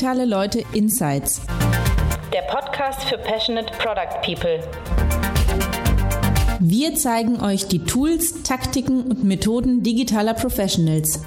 Digitale Leute Insights. Der Podcast für Passionate Product People. Wir zeigen euch die Tools, Taktiken und Methoden digitaler Professionals.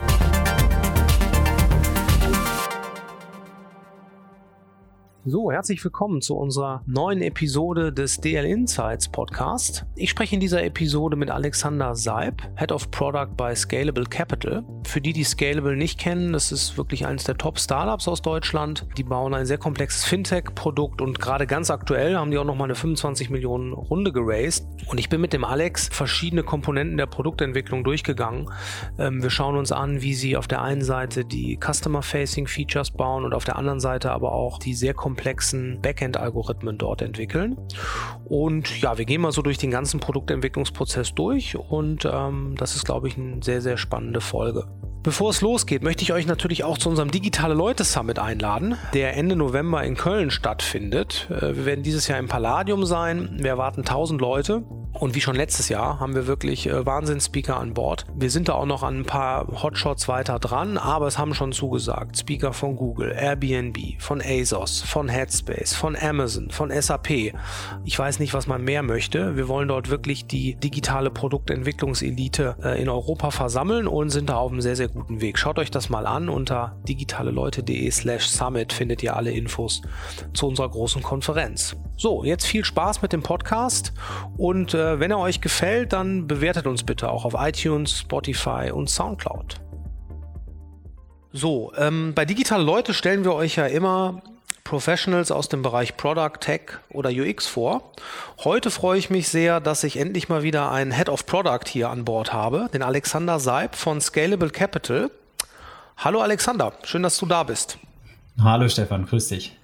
So, herzlich willkommen zu unserer neuen Episode des DL Insights Podcast. Ich spreche in dieser Episode mit Alexander Seib, Head of Product bei Scalable Capital. Für die, die Scalable nicht kennen, das ist wirklich eines der Top-Startups aus Deutschland. Die bauen ein sehr komplexes Fintech-Produkt und gerade ganz aktuell haben die auch nochmal eine 25 Millionen Runde geraced. Und ich bin mit dem Alex verschiedene Komponenten der Produktentwicklung durchgegangen. Ähm, wir schauen uns an, wie sie auf der einen Seite die Customer-Facing Features bauen und auf der anderen Seite aber auch die sehr komplexen komplexen Backend-Algorithmen dort entwickeln. Und ja, wir gehen mal so durch den ganzen Produktentwicklungsprozess durch und ähm, das ist, glaube ich, eine sehr, sehr spannende Folge. Bevor es losgeht, möchte ich euch natürlich auch zu unserem Digitale Leute Summit einladen, der Ende November in Köln stattfindet. Äh, wir werden dieses Jahr im Palladium sein. Wir erwarten 1000 Leute. Und wie schon letztes Jahr haben wir wirklich äh, Wahnsinns-Speaker an Bord. Wir sind da auch noch an ein paar Hotshots weiter dran, aber es haben schon zugesagt. Speaker von Google, Airbnb, von ASOS, von Headspace, von Amazon, von SAP. Ich weiß nicht, was man mehr möchte. Wir wollen dort wirklich die digitale Produktentwicklungselite äh, in Europa versammeln und sind da auf einem sehr, sehr guten Weg. Schaut euch das mal an. Unter digitaleleute.de slash summit findet ihr alle Infos zu unserer großen Konferenz. So, jetzt viel Spaß mit dem Podcast und äh, wenn er euch gefällt, dann bewertet uns bitte auch auf iTunes, Spotify und Soundcloud. So, ähm, bei Digitale Leute stellen wir euch ja immer Professionals aus dem Bereich Product, Tech oder UX vor. Heute freue ich mich sehr, dass ich endlich mal wieder einen Head of Product hier an Bord habe, den Alexander Seib von Scalable Capital. Hallo Alexander, schön, dass du da bist. Hallo Stefan, grüß dich.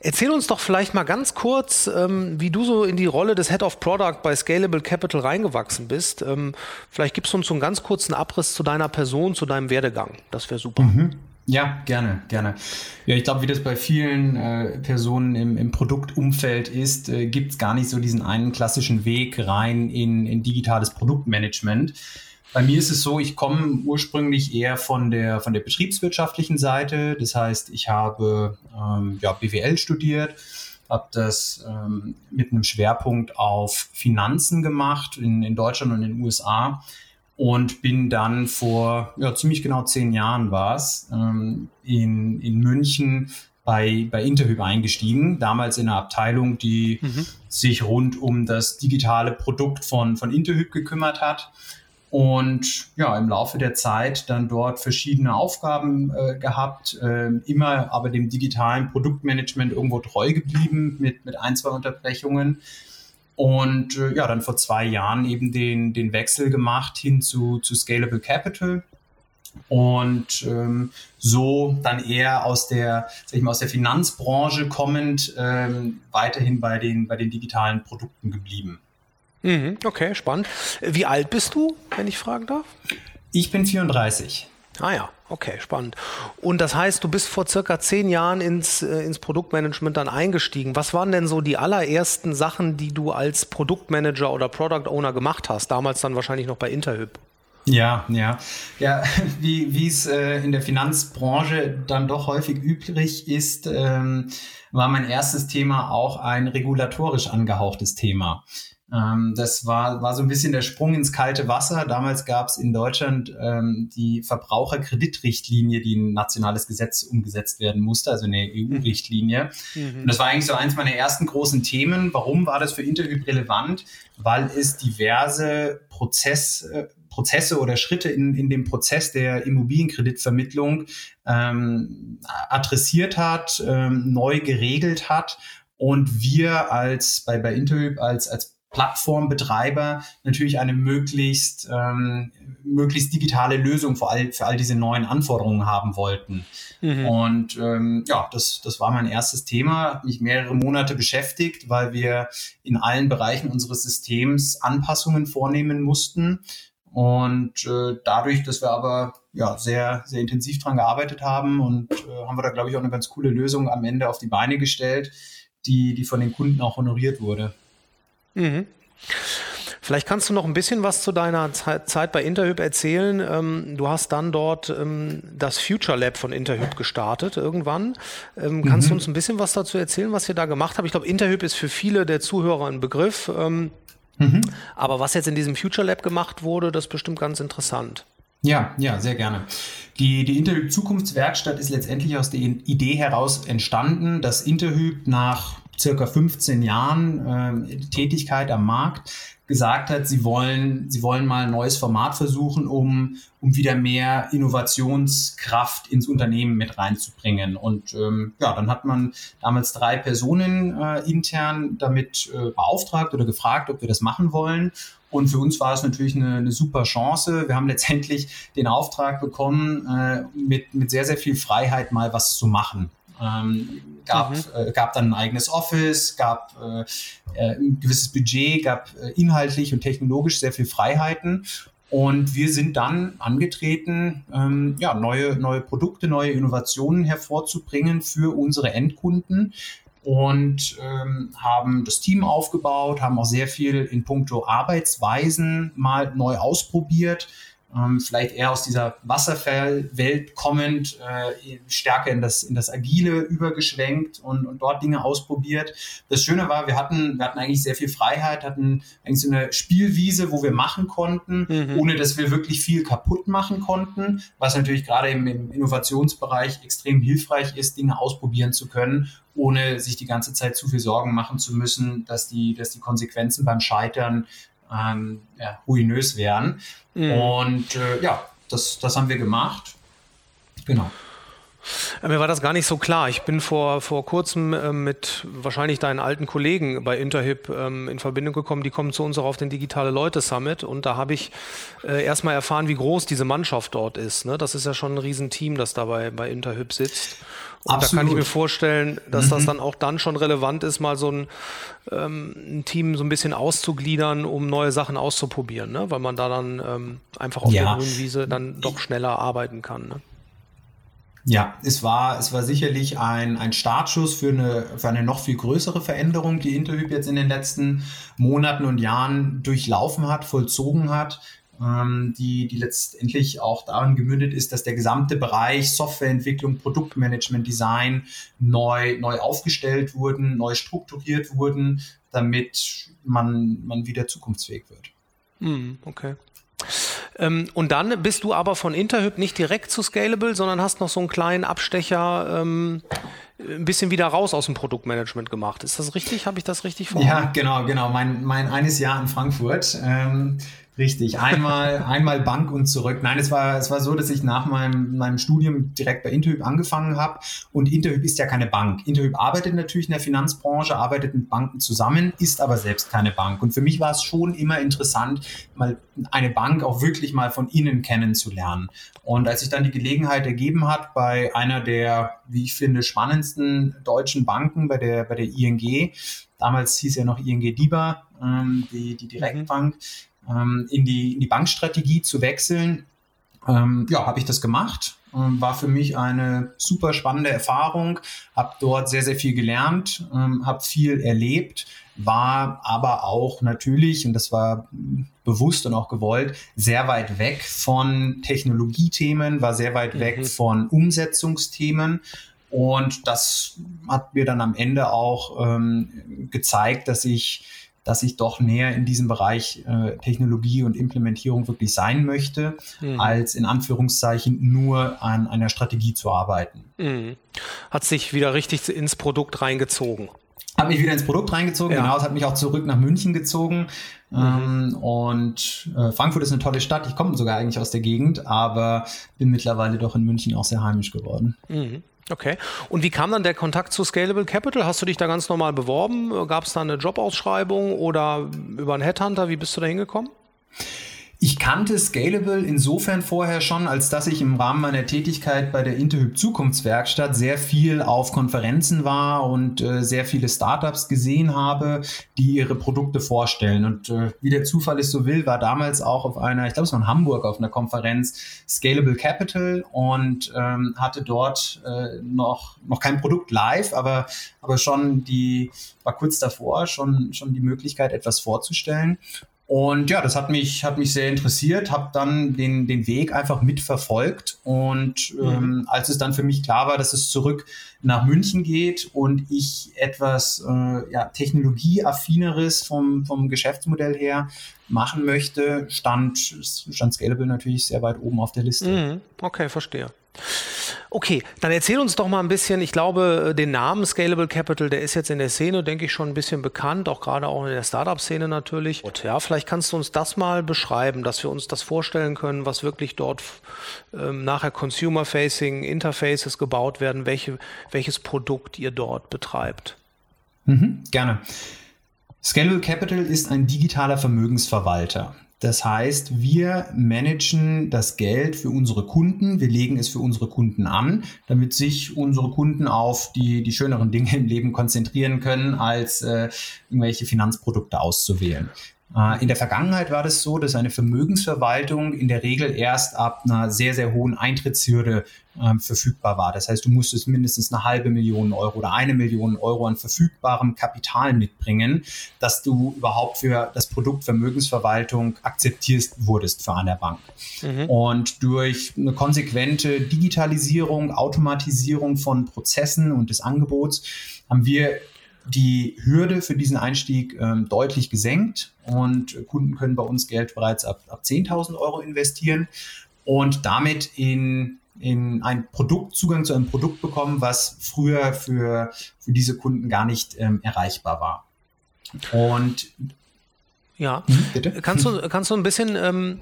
Erzähl uns doch vielleicht mal ganz kurz, ähm, wie du so in die Rolle des Head of Product bei Scalable Capital reingewachsen bist. Ähm, vielleicht gibst du uns so einen ganz kurzen Abriss zu deiner Person, zu deinem Werdegang. Das wäre super. Mhm. Ja, gerne, gerne. Ja, ich glaube, wie das bei vielen äh, Personen im, im Produktumfeld ist, äh, gibt es gar nicht so diesen einen klassischen Weg rein in, in digitales Produktmanagement. Bei mir ist es so, ich komme ursprünglich eher von der, von der betriebswirtschaftlichen Seite. Das heißt, ich habe ähm, ja, BWL studiert, habe das ähm, mit einem Schwerpunkt auf Finanzen gemacht in, in Deutschland und in den USA und bin dann vor ja, ziemlich genau zehn Jahren war es ähm, in, in München bei, bei Interhyp eingestiegen, damals in einer Abteilung, die mhm. sich rund um das digitale Produkt von, von Interhyp gekümmert hat und ja, im Laufe der Zeit dann dort verschiedene Aufgaben äh, gehabt, äh, immer aber dem digitalen Produktmanagement irgendwo treu geblieben mit, mit ein, zwei Unterbrechungen. Und äh, ja, dann vor zwei Jahren eben den, den Wechsel gemacht hin zu, zu Scalable Capital. Und ähm, so dann eher aus der, sag ich mal, aus der Finanzbranche kommend ähm, weiterhin bei den, bei den digitalen Produkten geblieben. Mhm, okay, spannend. Wie alt bist du, wenn ich fragen darf? Ich bin 34. Ah ja, okay, spannend. Und das heißt, du bist vor circa zehn Jahren ins, äh, ins Produktmanagement dann eingestiegen. Was waren denn so die allerersten Sachen, die du als Produktmanager oder Product Owner gemacht hast? Damals dann wahrscheinlich noch bei Interhyp. Ja, ja. Ja, wie es äh, in der Finanzbranche dann doch häufig üblich ist, ähm, war mein erstes Thema auch ein regulatorisch angehauchtes Thema. Ähm, das war, war so ein bisschen der Sprung ins kalte Wasser. Damals gab es in Deutschland ähm, die Verbraucherkreditrichtlinie, die ein nationales Gesetz umgesetzt werden musste, also eine EU-Richtlinie. Mhm. Und das war eigentlich so eins meiner ersten großen Themen. Warum war das für Interhyp relevant? Weil es diverse Prozess, äh, Prozesse oder Schritte in, in dem Prozess der Immobilienkreditvermittlung ähm, adressiert hat, ähm, neu geregelt hat und wir als bei, bei Interhyp als, als Plattformbetreiber natürlich eine möglichst, ähm, möglichst digitale Lösung für all, für all diese neuen Anforderungen haben wollten. Mhm. Und ähm, ja, das, das war mein erstes Thema, hat mich mehrere Monate beschäftigt, weil wir in allen Bereichen unseres Systems Anpassungen vornehmen mussten. Und äh, dadurch, dass wir aber ja, sehr, sehr intensiv dran gearbeitet haben und äh, haben wir da, glaube ich, auch eine ganz coole Lösung am Ende auf die Beine gestellt, die, die von den Kunden auch honoriert wurde. Mhm. Vielleicht kannst du noch ein bisschen was zu deiner Zeit bei Interhyp erzählen. Ähm, du hast dann dort ähm, das Future Lab von Interhyp gestartet irgendwann. Ähm, kannst mhm. du uns ein bisschen was dazu erzählen, was ihr da gemacht habt? Ich glaube, Interhyp ist für viele der Zuhörer ein Begriff. Mhm. Aber was jetzt in diesem Future Lab gemacht wurde, das ist bestimmt ganz interessant. Ja, ja, sehr gerne. Die, die Interhyp Zukunftswerkstatt ist letztendlich aus der Idee heraus entstanden, dass Interhyp nach circa 15 Jahren äh, Tätigkeit am Markt gesagt hat, sie wollen, sie wollen mal ein neues Format versuchen, um, um wieder mehr Innovationskraft ins Unternehmen mit reinzubringen. Und ähm, ja, dann hat man damals drei Personen äh, intern damit äh, beauftragt oder gefragt, ob wir das machen wollen. Und für uns war es natürlich eine, eine super Chance. Wir haben letztendlich den Auftrag bekommen, äh, mit, mit sehr, sehr viel Freiheit mal was zu machen. Ähm, gab, mhm. äh, gab dann ein eigenes Office, gab äh, äh, ein gewisses Budget, gab äh, inhaltlich und technologisch sehr viel Freiheiten. Und wir sind dann angetreten, ähm, ja, neue, neue Produkte, neue Innovationen hervorzubringen für unsere Endkunden und ähm, haben das Team aufgebaut, haben auch sehr viel in puncto Arbeitsweisen mal neu ausprobiert, ähm, vielleicht eher aus dieser Wasserfallwelt kommend, äh, stärker in das, in das Agile übergeschwenkt und, und dort Dinge ausprobiert. Das Schöne war, wir hatten, wir hatten eigentlich sehr viel Freiheit, hatten eigentlich so eine Spielwiese, wo wir machen konnten, mhm. ohne dass wir wirklich viel kaputt machen konnten, was natürlich gerade im, im Innovationsbereich extrem hilfreich ist, Dinge ausprobieren zu können ohne sich die ganze Zeit zu viel Sorgen machen zu müssen, dass die, dass die Konsequenzen beim Scheitern ähm, ja, ruinös wären. Mhm. Und äh, ja, das, das haben wir gemacht. Genau. Mir war das gar nicht so klar. Ich bin vor, vor kurzem äh, mit wahrscheinlich deinen alten Kollegen bei Interhip ähm, in Verbindung gekommen. Die kommen zu uns auch auf den Digitale Leute Summit und da habe ich äh, erstmal erfahren, wie groß diese Mannschaft dort ist. Ne? Das ist ja schon ein Riesenteam, das dabei bei Interhip sitzt. Und Absolut. da kann ich mir vorstellen, dass mhm. das dann auch dann schon relevant ist, mal so ein, ähm, ein, Team so ein bisschen auszugliedern, um neue Sachen auszuprobieren, ne? weil man da dann ähm, einfach auf ja. der grünen Wiese dann doch schneller arbeiten kann. Ne? Ja, es war, es war sicherlich ein, ein Startschuss für eine, für eine noch viel größere Veränderung, die Interhyp jetzt in den letzten Monaten und Jahren durchlaufen hat, vollzogen hat ähm, die, die letztendlich auch darin gemündet ist, dass der gesamte Bereich Softwareentwicklung, Produktmanagement, Design neu, neu aufgestellt wurden, neu strukturiert wurden, damit man, man wieder zukunftsfähig wird. Hm, okay. Ähm, und dann bist du aber von Interhyp nicht direkt zu Scalable, sondern hast noch so einen kleinen Abstecher ähm, ein bisschen wieder raus aus dem Produktmanagement gemacht. Ist das richtig? Habe ich das richtig vor? Ja, genau, genau. Mein, mein eines Jahr in Frankfurt. Ähm, Richtig, einmal, einmal Bank und zurück. Nein, es war, es war so, dass ich nach meinem, meinem Studium direkt bei Interhyp angefangen habe. Und Interhyp ist ja keine Bank. Interhyp arbeitet natürlich in der Finanzbranche, arbeitet mit Banken zusammen, ist aber selbst keine Bank. Und für mich war es schon immer interessant, mal eine Bank auch wirklich mal von innen kennenzulernen. Und als sich dann die Gelegenheit ergeben hat, bei einer der, wie ich finde, spannendsten deutschen Banken, bei der, bei der ING, damals hieß ja noch ING DIBA, ähm, die, die Direktbank, mhm in, die, in die Bankstrategie zu wechseln. Ähm, ja, habe ich das gemacht. Ähm, war für mich eine super spannende Erfahrung, habe dort sehr, sehr viel gelernt, ähm, habe viel erlebt, war aber auch natürlich, und das war bewusst und auch gewollt, sehr weit weg von Technologiethemen, war sehr weit mhm. weg von Umsetzungsthemen. Und das hat mir dann am Ende auch ähm, gezeigt, dass ich dass ich doch näher in diesem Bereich äh, Technologie und Implementierung wirklich sein möchte, mhm. als in Anführungszeichen nur an einer Strategie zu arbeiten. Mhm. Hat sich wieder richtig ins Produkt reingezogen. Hat mich wieder ins Produkt reingezogen, ja. genau. Es hat mich auch zurück nach München gezogen. Mhm. Ähm, und äh, Frankfurt ist eine tolle Stadt. Ich komme sogar eigentlich aus der Gegend, aber bin mittlerweile doch in München auch sehr heimisch geworden. Mhm. Okay. Und wie kam dann der Kontakt zu Scalable Capital? Hast du dich da ganz normal beworben? Gab es da eine Jobausschreibung oder über einen Headhunter? Wie bist du da hingekommen? Ich kannte Scalable insofern vorher schon, als dass ich im Rahmen meiner Tätigkeit bei der Interhyp Zukunftswerkstatt sehr viel auf Konferenzen war und äh, sehr viele Startups gesehen habe, die ihre Produkte vorstellen. Und äh, wie der Zufall es so will, war damals auch auf einer, ich glaube es war in Hamburg auf einer Konferenz Scalable Capital und ähm, hatte dort äh, noch, noch kein Produkt live, aber, aber schon die, war kurz davor, schon, schon die Möglichkeit, etwas vorzustellen. Und ja, das hat mich, hat mich sehr interessiert, habe dann den, den Weg einfach mitverfolgt. Und mhm. ähm, als es dann für mich klar war, dass es zurück nach München geht und ich etwas äh, ja, technologieaffineres vom, vom Geschäftsmodell her machen möchte, stand, stand Scalable natürlich sehr weit oben auf der Liste. Mhm. Okay, verstehe. Okay, dann erzähl uns doch mal ein bisschen, ich glaube, den Namen Scalable Capital, der ist jetzt in der Szene, denke ich, schon ein bisschen bekannt, auch gerade auch in der Startup-Szene natürlich. Und ja, vielleicht kannst du uns das mal beschreiben, dass wir uns das vorstellen können, was wirklich dort ähm, nachher Consumer-Facing Interfaces gebaut werden, welche, welches Produkt ihr dort betreibt. Mhm, gerne. Scalable Capital ist ein digitaler Vermögensverwalter. Das heißt, wir managen das Geld für unsere Kunden, wir legen es für unsere Kunden an, damit sich unsere Kunden auf die, die schöneren Dinge im Leben konzentrieren können, als äh, irgendwelche Finanzprodukte auszuwählen. Äh, in der Vergangenheit war das so, dass eine Vermögensverwaltung in der Regel erst ab einer sehr, sehr hohen Eintrittshürde ähm, verfügbar war. Das heißt, du musstest mindestens eine halbe Million Euro oder eine Million Euro an verfügbarem Kapital mitbringen, dass du überhaupt für das Produkt Vermögensverwaltung akzeptierst wurdest für eine Bank. Mhm. Und durch eine konsequente Digitalisierung, Automatisierung von Prozessen und des Angebots haben wir die Hürde für diesen Einstieg ähm, deutlich gesenkt und Kunden können bei uns Geld bereits ab, ab 10.000 Euro investieren und damit in, in ein Produkt, Zugang zu einem Produkt bekommen, was früher für, für diese Kunden gar nicht ähm, erreichbar war. Und ja, hm, bitte? Kannst du, kannst du ein bisschen ähm,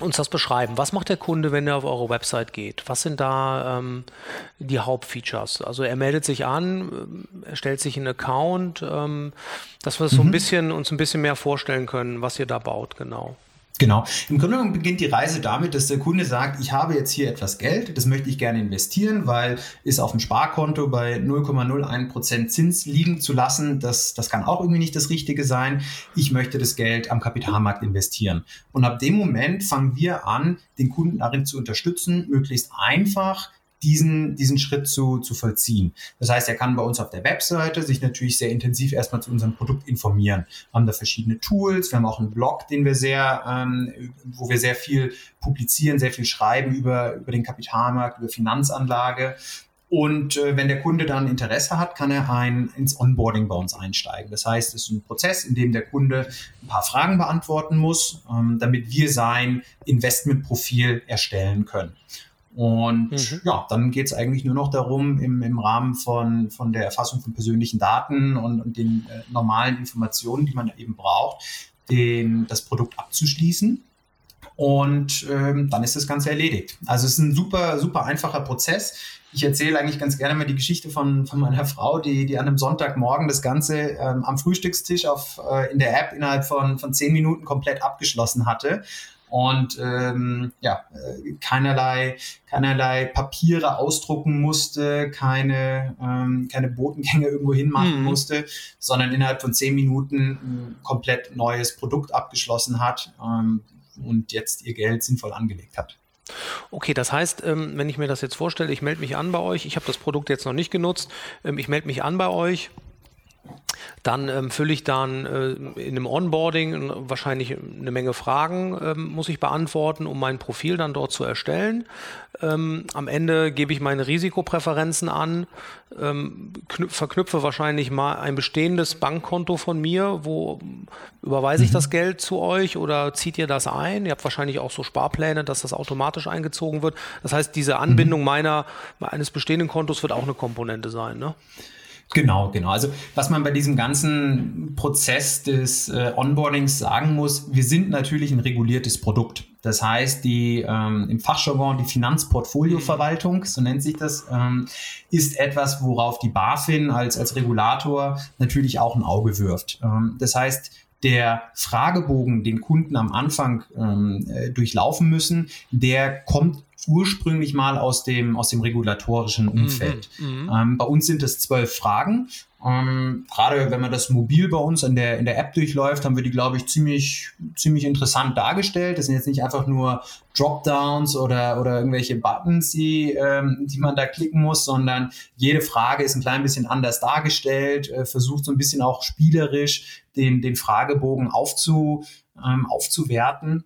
uns das beschreiben. Was macht der Kunde, wenn er auf eure Website geht? Was sind da ähm, die Hauptfeatures? Also er meldet sich an, er stellt sich einen Account, ähm, dass wir mhm. so ein mhm. bisschen, uns ein bisschen mehr vorstellen können, was ihr da baut, genau. Genau. Im Grunde genommen beginnt die Reise damit, dass der Kunde sagt, ich habe jetzt hier etwas Geld, das möchte ich gerne investieren, weil ist auf dem Sparkonto bei 0,01% Zins liegen zu lassen, das, das kann auch irgendwie nicht das Richtige sein. Ich möchte das Geld am Kapitalmarkt investieren. Und ab dem Moment fangen wir an, den Kunden darin zu unterstützen, möglichst einfach diesen, diesen Schritt zu, zu vollziehen. Das heißt, er kann bei uns auf der Webseite sich natürlich sehr intensiv erstmal zu unserem Produkt informieren. Wir haben da verschiedene Tools, wir haben auch einen Blog, den wir sehr, ähm, wo wir sehr viel publizieren, sehr viel schreiben über, über den Kapitalmarkt, über Finanzanlage. Und äh, wenn der Kunde dann Interesse hat, kann er ein, ins Onboarding bei uns einsteigen. Das heißt, es ist ein Prozess, in dem der Kunde ein paar Fragen beantworten muss, ähm, damit wir sein Investmentprofil erstellen können. Und mhm. ja, dann geht es eigentlich nur noch darum, im, im Rahmen von, von der Erfassung von persönlichen Daten und, und den äh, normalen Informationen, die man eben braucht, den, das Produkt abzuschließen. Und ähm, dann ist das Ganze erledigt. Also es ist ein super, super einfacher Prozess. Ich erzähle eigentlich ganz gerne mal die Geschichte von, von meiner Frau, die, die an einem Sonntagmorgen das Ganze ähm, am Frühstückstisch auf, äh, in der App innerhalb von, von zehn Minuten komplett abgeschlossen hatte und ähm, ja, äh, keinerlei, keinerlei Papiere ausdrucken musste, keine, ähm, keine Botengänge irgendwo hinmachen mhm. musste, sondern innerhalb von zehn Minuten ein komplett neues Produkt abgeschlossen hat ähm, und jetzt ihr Geld sinnvoll angelegt hat. Okay, das heißt, ähm, wenn ich mir das jetzt vorstelle, ich melde mich an bei euch, ich habe das Produkt jetzt noch nicht genutzt, ähm, ich melde mich an bei euch, dann ähm, fülle ich dann äh, in einem Onboarding wahrscheinlich eine Menge Fragen, ähm, muss ich beantworten, um mein Profil dann dort zu erstellen. Ähm, am Ende gebe ich meine Risikopräferenzen an, ähm, verknüpfe wahrscheinlich mal ein bestehendes Bankkonto von mir, wo überweise ich mhm. das Geld zu euch oder zieht ihr das ein? Ihr habt wahrscheinlich auch so Sparpläne, dass das automatisch eingezogen wird. Das heißt, diese Anbindung mhm. meiner eines bestehenden Kontos wird auch eine Komponente sein, ne? Genau, genau. Also was man bei diesem ganzen Prozess des äh, Onboardings sagen muss, wir sind natürlich ein reguliertes Produkt. Das heißt, die ähm, im Fachjargon die Finanzportfolioverwaltung, so nennt sich das, ähm, ist etwas, worauf die BaFin als, als Regulator natürlich auch ein Auge wirft. Ähm, das heißt, der Fragebogen, den Kunden am Anfang ähm, äh, durchlaufen müssen, der kommt ursprünglich mal aus dem, aus dem regulatorischen mhm, Umfeld. Mhm, ähm, bei uns sind es zwölf Fragen Ähm, Gerade wenn man das mobil bei uns in der, in der App durchläuft, haben wir die, glaube ich, ziemlich, ziemlich interessant dargestellt. Das sind jetzt nicht einfach nur Dropdowns oder, oder irgendwelche Buttons, die, ähm, die man da klicken muss, sondern jede Frage ist ein klein bisschen anders dargestellt, äh, versucht so ein bisschen auch spielerisch den, den Fragebogen aufzu, ähm, aufzuwerten.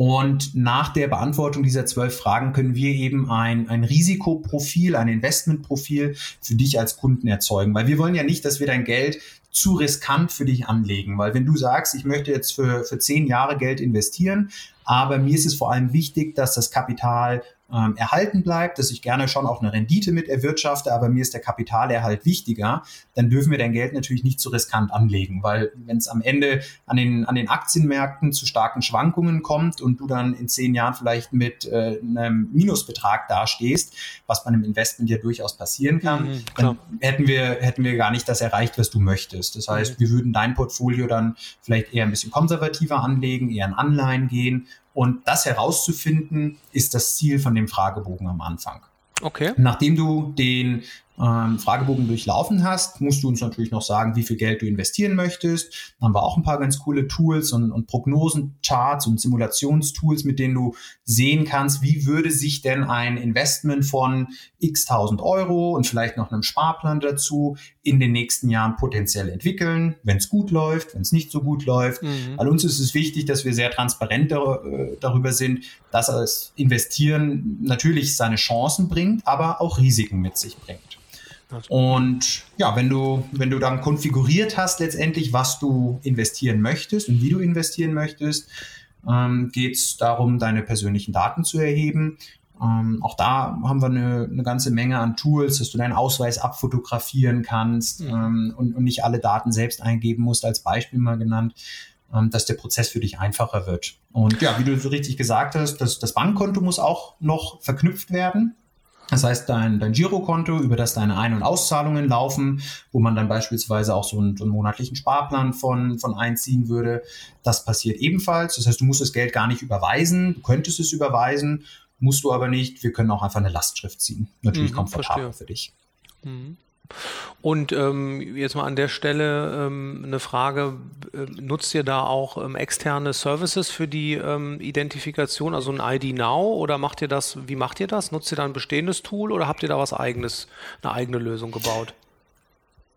Und nach der Beantwortung dieser zwölf Fragen können wir eben ein, ein Risikoprofil, ein Investmentprofil für dich als Kunden erzeugen. Weil wir wollen ja nicht, dass wir dein Geld zu riskant für dich anlegen. Weil wenn du sagst, ich möchte jetzt für, für zehn Jahre Geld investieren, aber mir ist es vor allem wichtig, dass das Kapital ähm, erhalten bleibt, dass ich gerne schon auch eine Rendite mit erwirtschafte, aber mir ist der Kapitalerhalt wichtiger, dann dürfen wir dein Geld natürlich nicht zu riskant anlegen, weil wenn es am Ende an den, an den Aktienmärkten zu starken Schwankungen kommt und du dann in zehn Jahren vielleicht mit äh, einem Minusbetrag dastehst, was bei einem Investment ja durchaus passieren kann, mhm, dann hätten wir, hätten wir gar nicht das erreicht, was du möchtest. Das heißt, mhm. wir würden dein Portfolio dann vielleicht eher ein bisschen konservativer anlegen, eher in Anleihen gehen und das herauszufinden, ist das Ziel von dem Fragebogen am Anfang. Okay. Nachdem du den ähm, Fragebogen durchlaufen hast, musst du uns natürlich noch sagen, wie viel Geld du investieren möchtest. Dann haben wir auch ein paar ganz coole Tools und, und Prognosencharts und Simulationstools, mit denen du sehen kannst, wie würde sich denn ein Investment von x tausend Euro und vielleicht noch einem Sparplan dazu in den nächsten Jahren potenziell entwickeln, wenn es gut läuft, wenn es nicht so gut läuft. Mhm. Weil uns ist es wichtig, dass wir sehr transparent dar äh, darüber sind, dass das Investieren natürlich seine Chancen bringt, aber auch Risiken mit sich bringt. Und ja, wenn du, wenn du dann konfiguriert hast letztendlich, was du investieren möchtest und wie du investieren möchtest, ähm, geht es darum, deine persönlichen Daten zu erheben. Ähm, auch da haben wir eine, eine, ganze Menge an Tools, dass du deinen Ausweis abfotografieren kannst ähm, und, und, nicht alle Daten selbst eingeben musst, als Beispiel mal genannt, ähm, dass der Prozess für dich einfacher wird. Und ja, wie du so richtig gesagt hast, das, das Bankkonto muss auch noch verknüpft werden. Das heißt, dein, dein Girokonto, über das deine Ein- und Auszahlungen laufen, wo man dann beispielsweise auch so einen, so einen, monatlichen Sparplan von, von einziehen würde, das passiert ebenfalls. Das heißt, du musst das Geld gar nicht überweisen, du könntest es überweisen, musst du aber nicht. Wir können auch einfach eine Lastschrift ziehen. Natürlich mhm, komfortabel verstehe. für dich. Mhm. Und ähm, jetzt mal an der Stelle ähm, eine Frage, äh, nutzt ihr da auch ähm, externe Services für die ähm, Identifikation, also ein ID Now oder macht ihr das, wie macht ihr das? Nutzt ihr da ein bestehendes Tool oder habt ihr da was eigenes, eine eigene Lösung gebaut?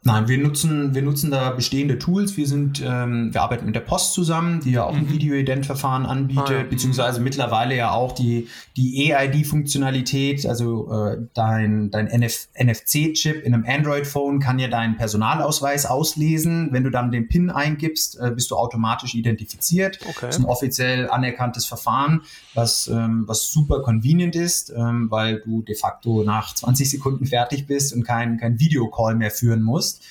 Nein, wir nutzen, wir nutzen da bestehende Tools. Wir sind, ähm, wir arbeiten mit der Post zusammen, die ja auch ein mhm. Video-Ident-Verfahren anbietet, ah, ja. beziehungsweise mittlerweile ja auch die, die EID-Funktionalität, also äh, dein, dein NF NFC-Chip in einem Android-Phone kann ja deinen Personalausweis auslesen. Wenn du dann den PIN eingibst, äh, bist du automatisch identifiziert. Okay. Das ist ein offiziell anerkanntes Verfahren, was, ähm, was super convenient ist, ähm, weil du de facto nach 20 Sekunden fertig bist und kein, kein Videocall mehr führen musst benutzt.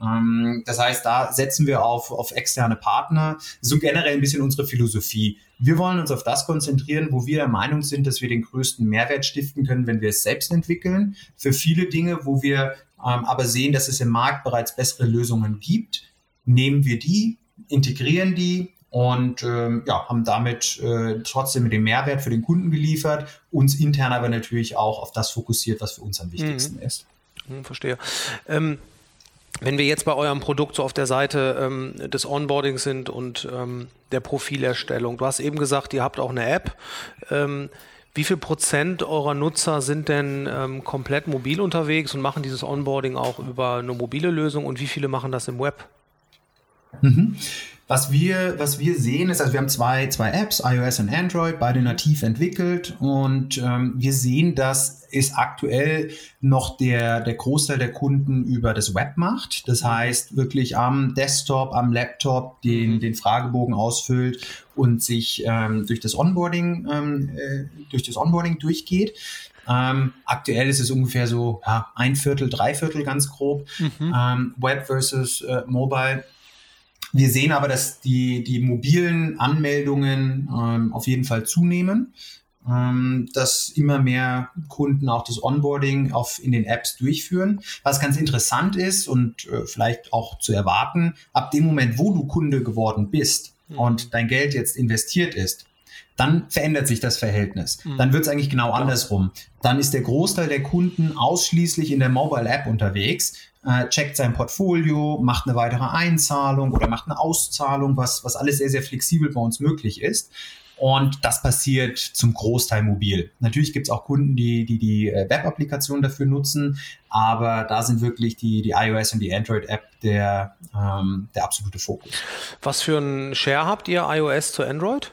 Ähm, das heißt, da setzen wir auf, auf externe Partner. So generell ein bisschen unsere Philosophie. Wir wollen uns auf das konzentrieren, wo wir der Meinung sind, dass wir den größten Mehrwert stiften können, wenn wir es selbst entwickeln. Für viele Dinge, wo wir ähm, aber sehen, dass es im Markt bereits bessere Lösungen gibt, nehmen wir die, integrieren die und ähm, ja, haben damit äh, trotzdem den Mehrwert für den Kunden geliefert, uns intern aber natürlich auch auf das fokussiert, was für uns am wichtigsten mhm. ist. Mhm, verstehe. Ähm wenn wir jetzt bei eurem Produkt so auf der Seite ähm, des Onboardings sind und ähm, der Profilerstellung, du hast eben gesagt, ihr habt auch eine App. Ähm, wie viel Prozent eurer Nutzer sind denn ähm, komplett mobil unterwegs und machen dieses Onboarding auch über eine mobile Lösung und wie viele machen das im Web? Mhm. Was wir, was wir sehen ist, also wir haben zwei, zwei Apps, iOS und Android, beide nativ entwickelt und ähm, wir sehen, dass es aktuell noch der, der Großteil der Kunden über das Web macht. Das heißt, wirklich am Desktop, am Laptop den, mhm. den Fragebogen ausfüllt und sich ähm, durch das Onboarding, ähm, äh, durch das Onboarding durchgeht. Ähm, aktuell ist es ungefähr so ja, ein Viertel, drei Viertel ganz grob. Mhm. Ähm, Web versus äh, Mobile. Wir sehen aber, dass die, die mobilen Anmeldungen ähm, auf jeden Fall zunehmen, ähm, dass immer mehr Kunden auch das Onboarding auf, in den Apps durchführen. Was ganz interessant ist und äh, vielleicht auch zu erwarten, ab dem Moment, wo du Kunde geworden bist mhm. und dein Geld jetzt investiert ist, dann verändert sich das Verhältnis. Mhm. Dann wird es eigentlich genau andersrum. Dann ist der Großteil der Kunden ausschließlich in der Mobile App unterwegs, äh, checkt sein Portfolio, macht eine weitere Einzahlung oder macht eine Auszahlung, was, was alles sehr, sehr flexibel bei uns möglich ist. Und das passiert zum Großteil mobil. Natürlich gibt es auch Kunden, die die, die äh, Web-Applikation dafür nutzen, aber da sind wirklich die, die iOS und die Android-App der, ähm, der absolute Fokus. Was für einen Share habt ihr iOS zu Android?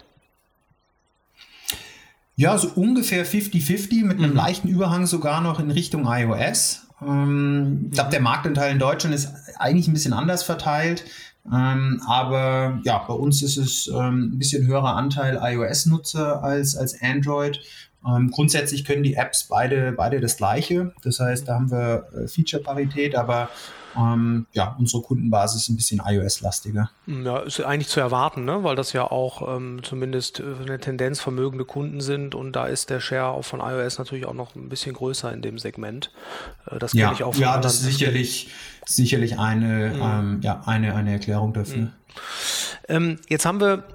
Ja, so ungefähr 50-50 mit einem mhm. leichten Überhang sogar noch in Richtung iOS. Ähm, ich glaube, der Marktanteil in Deutschland ist eigentlich ein bisschen anders verteilt. Ähm, aber ja, bei uns ist es ähm, ein bisschen höherer Anteil iOS-Nutzer als, als Android. Ähm, grundsätzlich können die Apps beide, beide das gleiche. Das heißt, da haben wir äh, Feature-Parität, aber ähm, ja, unsere Kundenbasis ist ein bisschen iOS-lastiger. Ja, ist eigentlich zu erwarten, ne? weil das ja auch ähm, zumindest äh, eine Tendenz vermögende Kunden sind und da ist der Share auch von iOS natürlich auch noch ein bisschen größer in dem Segment. Äh, das kenne ja, ich auch von Ja, das ist sicherlich, sicherlich eine, mhm. ja, eine, eine Erklärung dafür. Mhm. Jetzt haben wir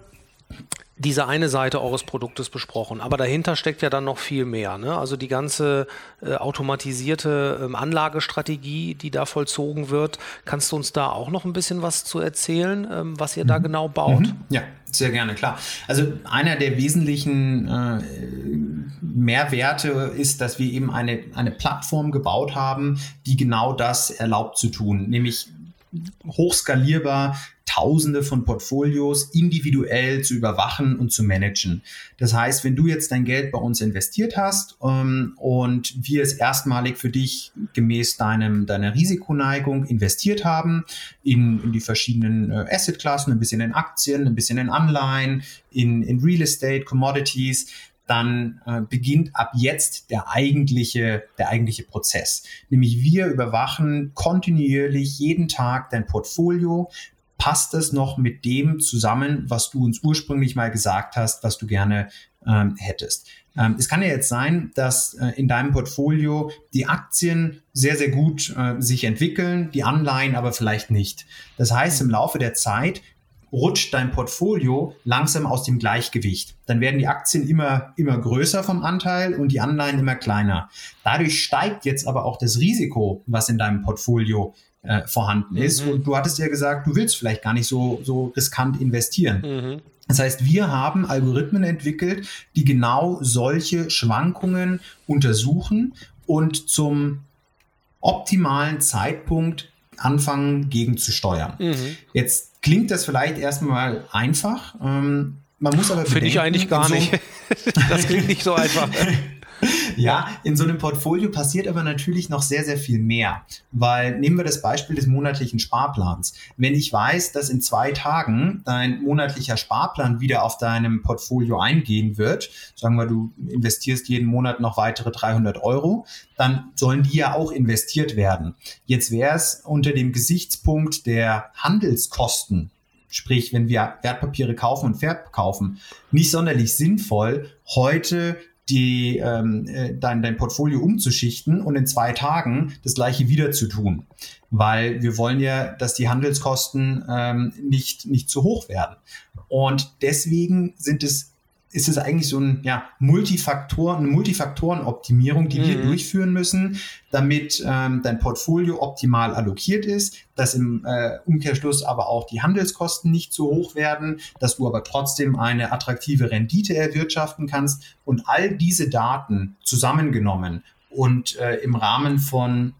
diese eine Seite eures Produktes besprochen. Aber dahinter steckt ja dann noch viel mehr. Ne? Also die ganze äh, automatisierte ähm, Anlagestrategie, die da vollzogen wird. Kannst du uns da auch noch ein bisschen was zu erzählen, ähm, was ihr mhm. da genau baut? Mhm. Ja, sehr gerne, klar. Also einer der wesentlichen äh, Mehrwerte ist, dass wir eben eine, eine Plattform gebaut haben, die genau das erlaubt zu tun, nämlich hochskalierbar Tausende von Portfolios individuell zu überwachen und zu managen. Das heißt, wenn du jetzt dein Geld bei uns investiert hast ähm, und wir es erstmalig für dich gemäß deinem, deiner Risikoneigung investiert haben in, in die verschiedenen äh, Assetklassen, ein bisschen in Aktien, ein bisschen in Anleihen, in, in Real Estate, Commodities, dann äh, beginnt ab jetzt der eigentliche, der eigentliche Prozess. Nämlich wir überwachen kontinuierlich jeden Tag dein Portfolio, passt es noch mit dem zusammen, was du uns ursprünglich mal gesagt hast, was du gerne ähm, hättest. Ähm, es kann ja jetzt sein, dass äh, in deinem Portfolio die Aktien sehr, sehr gut äh, sich entwickeln, die Anleihen aber vielleicht nicht. Das heißt, im Laufe der Zeit rutscht dein Portfolio langsam aus dem Gleichgewicht. Dann werden die Aktien immer, immer größer vom Anteil und die Anleihen immer kleiner. Dadurch steigt jetzt aber auch das Risiko, was in deinem Portfolio äh, vorhanden ist. Mhm. Und du hattest ja gesagt, du willst vielleicht gar nicht so, so riskant investieren. Mhm. Das heißt, wir haben Algorithmen entwickelt, die genau solche Schwankungen untersuchen und zum optimalen Zeitpunkt anfangen gegenzusteuern. Mhm. Jetzt klingt das vielleicht erstmal einfach. Ähm, man muss aber Finde ich eigentlich gar so nicht. das klingt nicht so einfach. Ja, in so einem Portfolio passiert aber natürlich noch sehr, sehr viel mehr. Weil nehmen wir das Beispiel des monatlichen Sparplans. Wenn ich weiß, dass in zwei Tagen dein monatlicher Sparplan wieder auf deinem Portfolio eingehen wird, sagen wir, du investierst jeden Monat noch weitere 300 Euro, dann sollen die ja auch investiert werden. Jetzt wäre es unter dem Gesichtspunkt der Handelskosten sprich, wenn wir Wertpapiere kaufen und verkaufen, nicht sonderlich sinnvoll, heute die, ähm, äh, dein, dein Portfolio umzuschichten und in zwei Tagen das gleiche wieder zu tun. Weil wir wollen ja, dass die Handelskosten ähm, nicht, nicht zu hoch werden. Und deswegen sind es ist es eigentlich so ein, ja, Multifaktoren, eine Multifaktorenoptimierung, die mhm. wir durchführen müssen, damit ähm, dein Portfolio optimal allokiert ist, dass im äh, Umkehrschluss aber auch die Handelskosten nicht zu hoch werden, dass du aber trotzdem eine attraktive Rendite erwirtschaften kannst und all diese Daten zusammengenommen und äh, im Rahmen von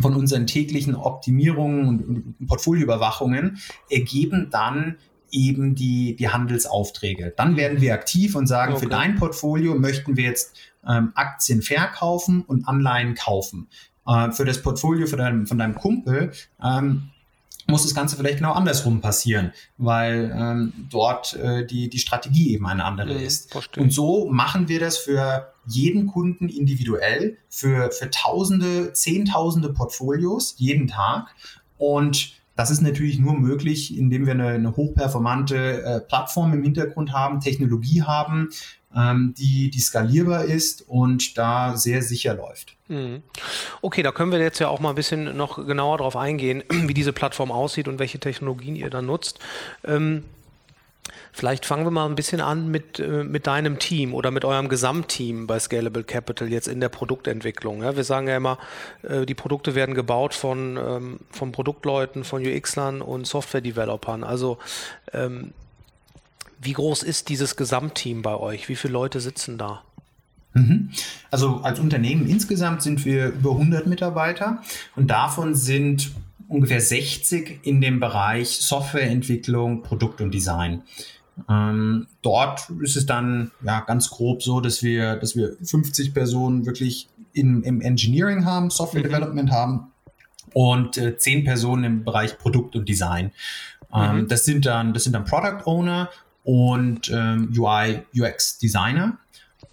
von unseren täglichen Optimierungen und, und Portfolioüberwachungen ergeben dann eben die, die Handelsaufträge. Dann werden wir aktiv und sagen, okay. für dein Portfolio möchten wir jetzt ähm, Aktien verkaufen und Anleihen kaufen. Äh, für das Portfolio von deinem, von deinem Kumpel ähm, muss das Ganze vielleicht genau andersrum passieren, weil ähm, dort äh, die, die Strategie eben eine andere mhm, ist. Verstehe. Und so machen wir das für jeden Kunden individuell, für, für Tausende, Zehntausende Portfolios jeden Tag. Und das ist natürlich nur möglich, indem wir eine, eine hochperformante äh, Plattform im Hintergrund haben, Technologie haben, ähm, die, die skalierbar ist und da sehr sicher läuft. Mhm. Okay, da können wir jetzt ja auch mal ein bisschen noch genauer darauf eingehen, wie diese Plattform aussieht und welche Technologien ihr da nutzt. Ähm Vielleicht fangen wir mal ein bisschen an mit, äh, mit deinem Team oder mit eurem Gesamtteam bei Scalable Capital jetzt in der Produktentwicklung. Ja, wir sagen ja immer, äh, die Produkte werden gebaut von, ähm, von Produktleuten, von UX-Lern und Software-Developern. Also ähm, wie groß ist dieses Gesamtteam bei euch? Wie viele Leute sitzen da? Mhm. Also als Unternehmen insgesamt sind wir über 100 Mitarbeiter und davon sind ungefähr 60 in dem Bereich Softwareentwicklung, Produkt und Design. Ähm, dort ist es dann ja ganz grob so, dass wir, dass wir 50 Personen wirklich in, im Engineering haben, Software mhm. Development haben und äh, 10 Personen im Bereich Produkt und Design. Ähm, mhm. Das sind dann, das sind dann Product Owner und ähm, UI, UX Designer.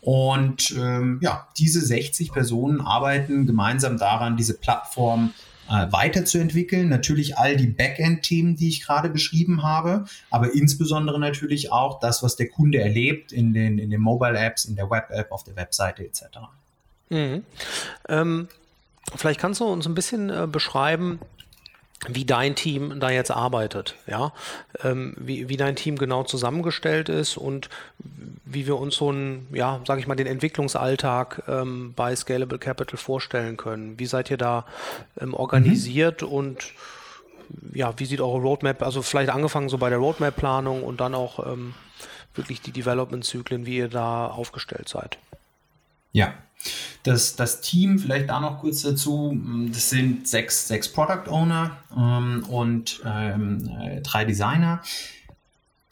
Und ähm, ja, diese 60 Personen arbeiten gemeinsam daran, diese Plattform äh, weiterzuentwickeln. Natürlich all die Backend-Themen, die ich gerade beschrieben habe, aber insbesondere natürlich auch das, was der Kunde erlebt in den, in den Mobile-Apps, in der Web-App, auf der Webseite etc. Mhm. Ähm, vielleicht kannst du uns ein bisschen äh, beschreiben, wie dein Team da jetzt arbeitet, ja, ähm, wie, wie dein Team genau zusammengestellt ist und wie wir uns so einen, ja, sage ich mal, den Entwicklungsalltag ähm, bei Scalable Capital vorstellen können. Wie seid ihr da ähm, organisiert mhm. und ja, wie sieht eure Roadmap, also vielleicht angefangen so bei der Roadmap-Planung und dann auch ähm, wirklich die Development-Zyklen, wie ihr da aufgestellt seid? Ja, das, das Team, vielleicht da noch kurz dazu, mm, das sind sechs, sechs Product Owner ähm, und ähm, äh, drei Designer.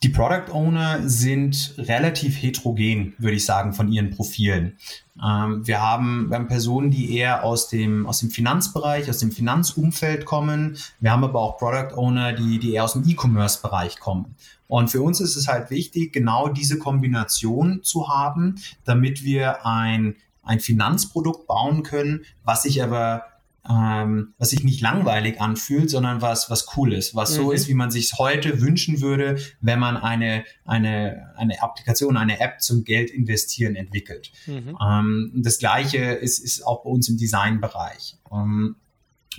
Die Product Owner sind relativ heterogen, würde ich sagen, von ihren Profilen. Ähm, wir, haben, wir haben Personen, die eher aus dem, aus dem Finanzbereich, aus dem Finanzumfeld kommen. Wir haben aber auch Product Owner, die, die eher aus dem E-Commerce-Bereich kommen. Und für uns ist es halt wichtig, genau diese Kombination zu haben, damit wir ein ein Finanzprodukt bauen können, was sich aber ähm, was sich nicht langweilig anfühlt, sondern was, was cool ist, was mhm. so ist, wie man sich heute wünschen würde, wenn man eine, eine, eine Applikation, eine App zum Geld investieren entwickelt. Mhm. Ähm, das gleiche ist, ist auch bei uns im Designbereich. Ähm,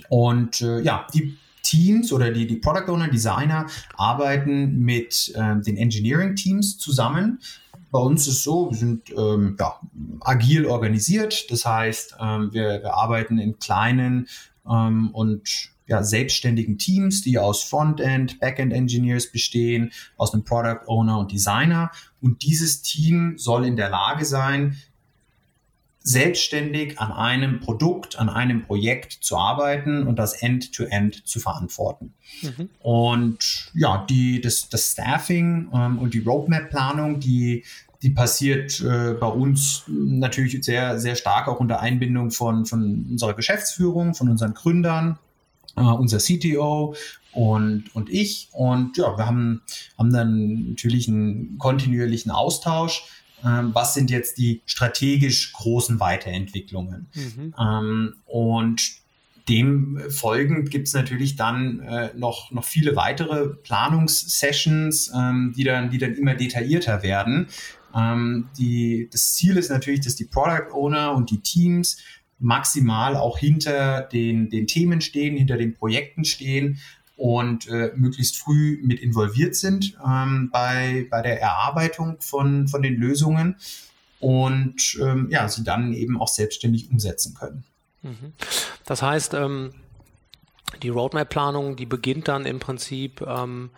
und äh, ja, die Teams oder die, die Product Owner, Designer arbeiten mit äh, den Engineering Teams zusammen bei uns ist so, wir sind ähm, ja, agil organisiert. Das heißt, ähm, wir, wir, arbeiten in kleinen ähm, und ja, selbstständigen Teams, die aus Frontend, Backend Engineers bestehen, aus einem Product Owner und Designer. Und dieses Team soll in der Lage sein, selbstständig an einem Produkt, an einem Projekt zu arbeiten und das End-to-End -End zu verantworten. Mhm. Und ja, die, das, das Staffing ähm, und die Roadmap-Planung, die, die passiert äh, bei uns natürlich sehr, sehr stark auch unter Einbindung von, von unserer Geschäftsführung, von unseren Gründern, äh, unser CTO und, und ich. Und ja, wir haben, haben dann natürlich einen kontinuierlichen Austausch ähm, was sind jetzt die strategisch großen Weiterentwicklungen. Mhm. Ähm, und dem folgend gibt es natürlich dann äh, noch, noch viele weitere Planungssessions, ähm, die, dann, die dann immer detaillierter werden. Ähm, die, das Ziel ist natürlich, dass die Product Owner und die Teams maximal auch hinter den, den Themen stehen, hinter den Projekten stehen und äh, möglichst früh mit involviert sind ähm, bei, bei der Erarbeitung von, von den Lösungen und ähm, ja, sie dann eben auch selbstständig umsetzen können. Mhm. Das heißt, ähm, die Roadmap-Planung, die beginnt dann im Prinzip ähm,